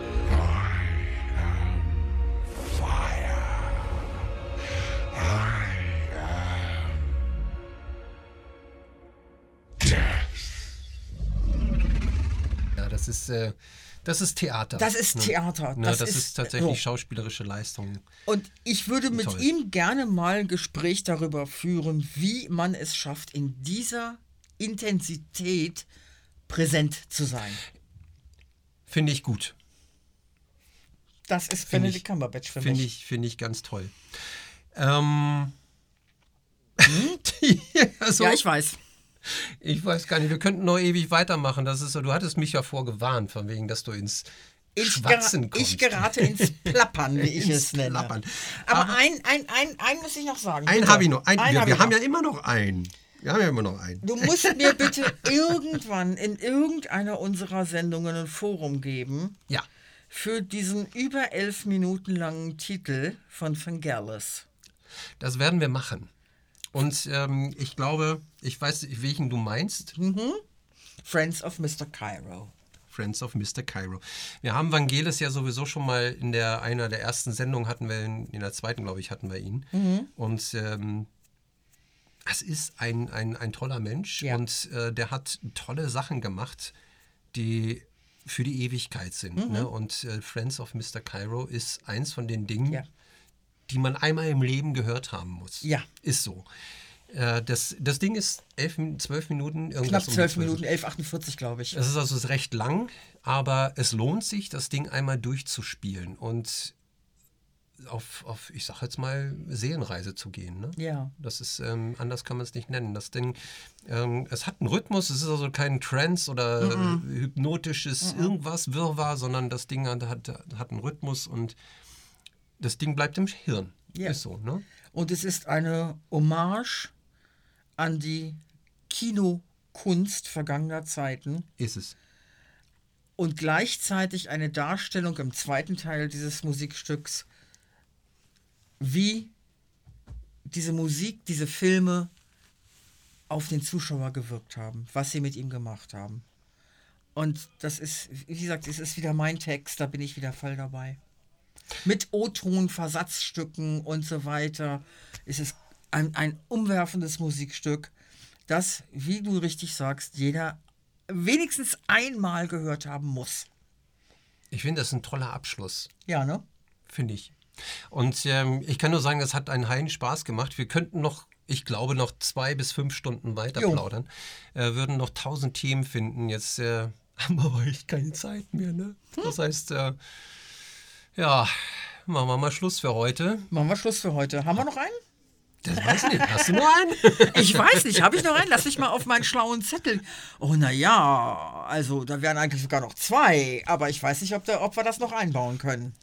Das ist, äh, das ist Theater. Das ist ne? Theater. Ne, Das das, ist- ist, tatsächlich so. schauspielerische Leistung. Und ich würde mit Toll. ihm gerne mal ein Gespräch darüber führen, wie man es schafft, in dieser Intensität präsent zu sein. Finde ich gut. Das ist Finde Benedict ich- Cumberbatch für Finde mich. ich, finde ich ganz toll. Ähm, also, ja, ich weiß. Ich weiß gar nicht, wir könnten noch ewig weitermachen. Das ist so, du hattest mich ja vorgewarnt, von wegen, dass du ins Ich, Schwatzen gera kommst. ich gerate ins Plappern, wie ich es nenne. Plappern. Aber ein, ein, ein, ein muss ich noch sagen. Einen habe ich noch. Ein, Einen wir hab wir haben noch. ja immer noch einen. Wir haben ja immer noch einen. Du musst mir bitte irgendwann in irgendeiner unserer Sendungen ein Forum geben. Ja. Für diesen über elf Minuten langen Titel von Vangelis. Das werden wir machen. Und ähm, ich glaube, ich weiß, welchen du meinst. Mhm. Friends of Mr. Cairo. Friends of Mr. Cairo. Wir haben Vangelis ja sowieso schon mal in der einer der ersten Sendungen hatten wir ihn, in der zweiten, glaube ich, hatten wir ihn. Mhm. Und ähm, es ist ein, ein, ein toller Mensch und äh, der hat tolle Sachen gemacht, die für die Ewigkeit sind. Mhm. Ne? Und äh, Friends of Mr. Cairo ist eins von den Dingen, die man einmal im Leben gehört haben muss. Ja. Ist so. Äh, das, das Ding ist elf, zwölf Minuten. Knapp irgendwas um die zwölf Minuten, 11,48 glaube ich. es ist also recht lang, aber es lohnt sich, das Ding einmal durchzuspielen und auf, auf ich sag jetzt mal, Seelenreise zu gehen. Ne? Ja. Das ist, ähm, anders kann man es nicht nennen. Das Ding, ähm, es hat einen Rhythmus, es ist also kein Trance oder Mhm. äh, hypnotisches Mhm. irgendwas, Wirrwarr, sondern das Ding hat, hat, hat einen Rhythmus und das Ding bleibt im Hirn. Ja. Ist so, ne? Und es ist eine Hommage an die Kinokunst vergangener Zeiten. Ist es. Und gleichzeitig eine Darstellung im zweiten Teil dieses Musikstücks, wie diese Musik, diese Filme auf den Zuschauer gewirkt haben, was sie mit ihm gemacht haben. Und das ist, wie gesagt, es ist wieder mein Text, da bin ich wieder voll dabei. Mit O-Ton, Versatzstücken und so weiter ist es ein, ein umwerfendes Musikstück, das, wie du richtig sagst, jeder wenigstens einmal gehört haben muss. Ich finde, das ist ein toller Abschluss. Ja, ne? Finde ich. Und ähm, ich kann nur sagen, das hat einen heilen Spaß gemacht. Wir könnten noch, ich glaube, noch zwei bis fünf Stunden weiter Jo. plaudern. Äh, würden noch tausend Themen finden. Jetzt äh, haben wir aber echt keine Zeit mehr. Ne? Das heißt, äh, ja, machen wir mal Schluss für heute. Machen wir Schluss für heute. Haben wir noch einen? Das weiß ich nicht. Hast du noch einen? Ich weiß nicht, habe ich noch einen? Lass mich mal auf meinen schlauen Zettel. Oh, naja, also da wären eigentlich sogar noch zwei, aber ich weiß nicht, ob, da, ob wir das noch einbauen können.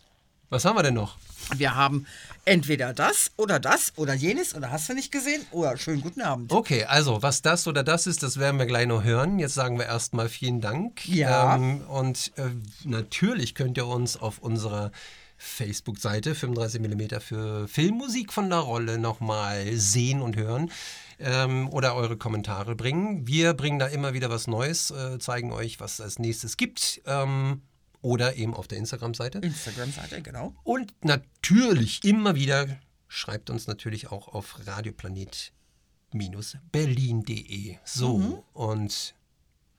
Was haben wir denn noch? Wir haben entweder das oder das oder jenes oder hast du nicht gesehen? Oder schönen guten Abend. Okay, also was das oder das ist, das werden wir gleich noch hören. Jetzt sagen wir erstmal vielen Dank. Ja. Ähm, und äh, natürlich könnt ihr uns auf unserer Facebook-Seite 35mm für Filmmusik von der Rolle nochmal sehen und hören ähm, oder eure Kommentare bringen. Wir bringen da immer wieder was Neues, äh, zeigen euch, was es als nächstes gibt. Ähm, oder eben auf der Instagram-Seite. Instagram-Seite, genau. Und natürlich immer wieder schreibt uns natürlich auch auf radioplanet-berlin.de. So, Mhm. und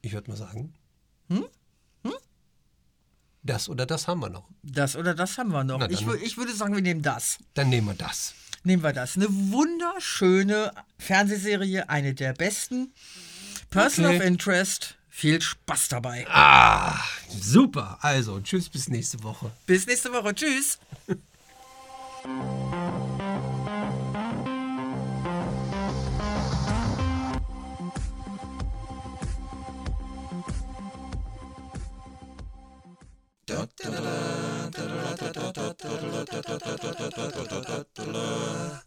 ich würde mal sagen, Hm? das oder das haben wir noch. Das oder das haben wir noch. Ich, dann. wür- ich würde sagen, wir nehmen das. Dann nehmen wir das. Nehmen wir das. Eine wunderschöne Fernsehserie, eine der besten. Person Okay. of Interest. Viel Spaß dabei. Ah, super. Also, tschüss, bis nächste Woche. Bis nächste Woche. Tschüss.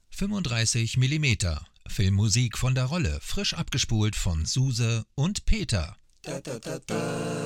35 mm. Filmmusik von der Rolle, frisch abgespult von Suse und Peter. Da, da, da, da.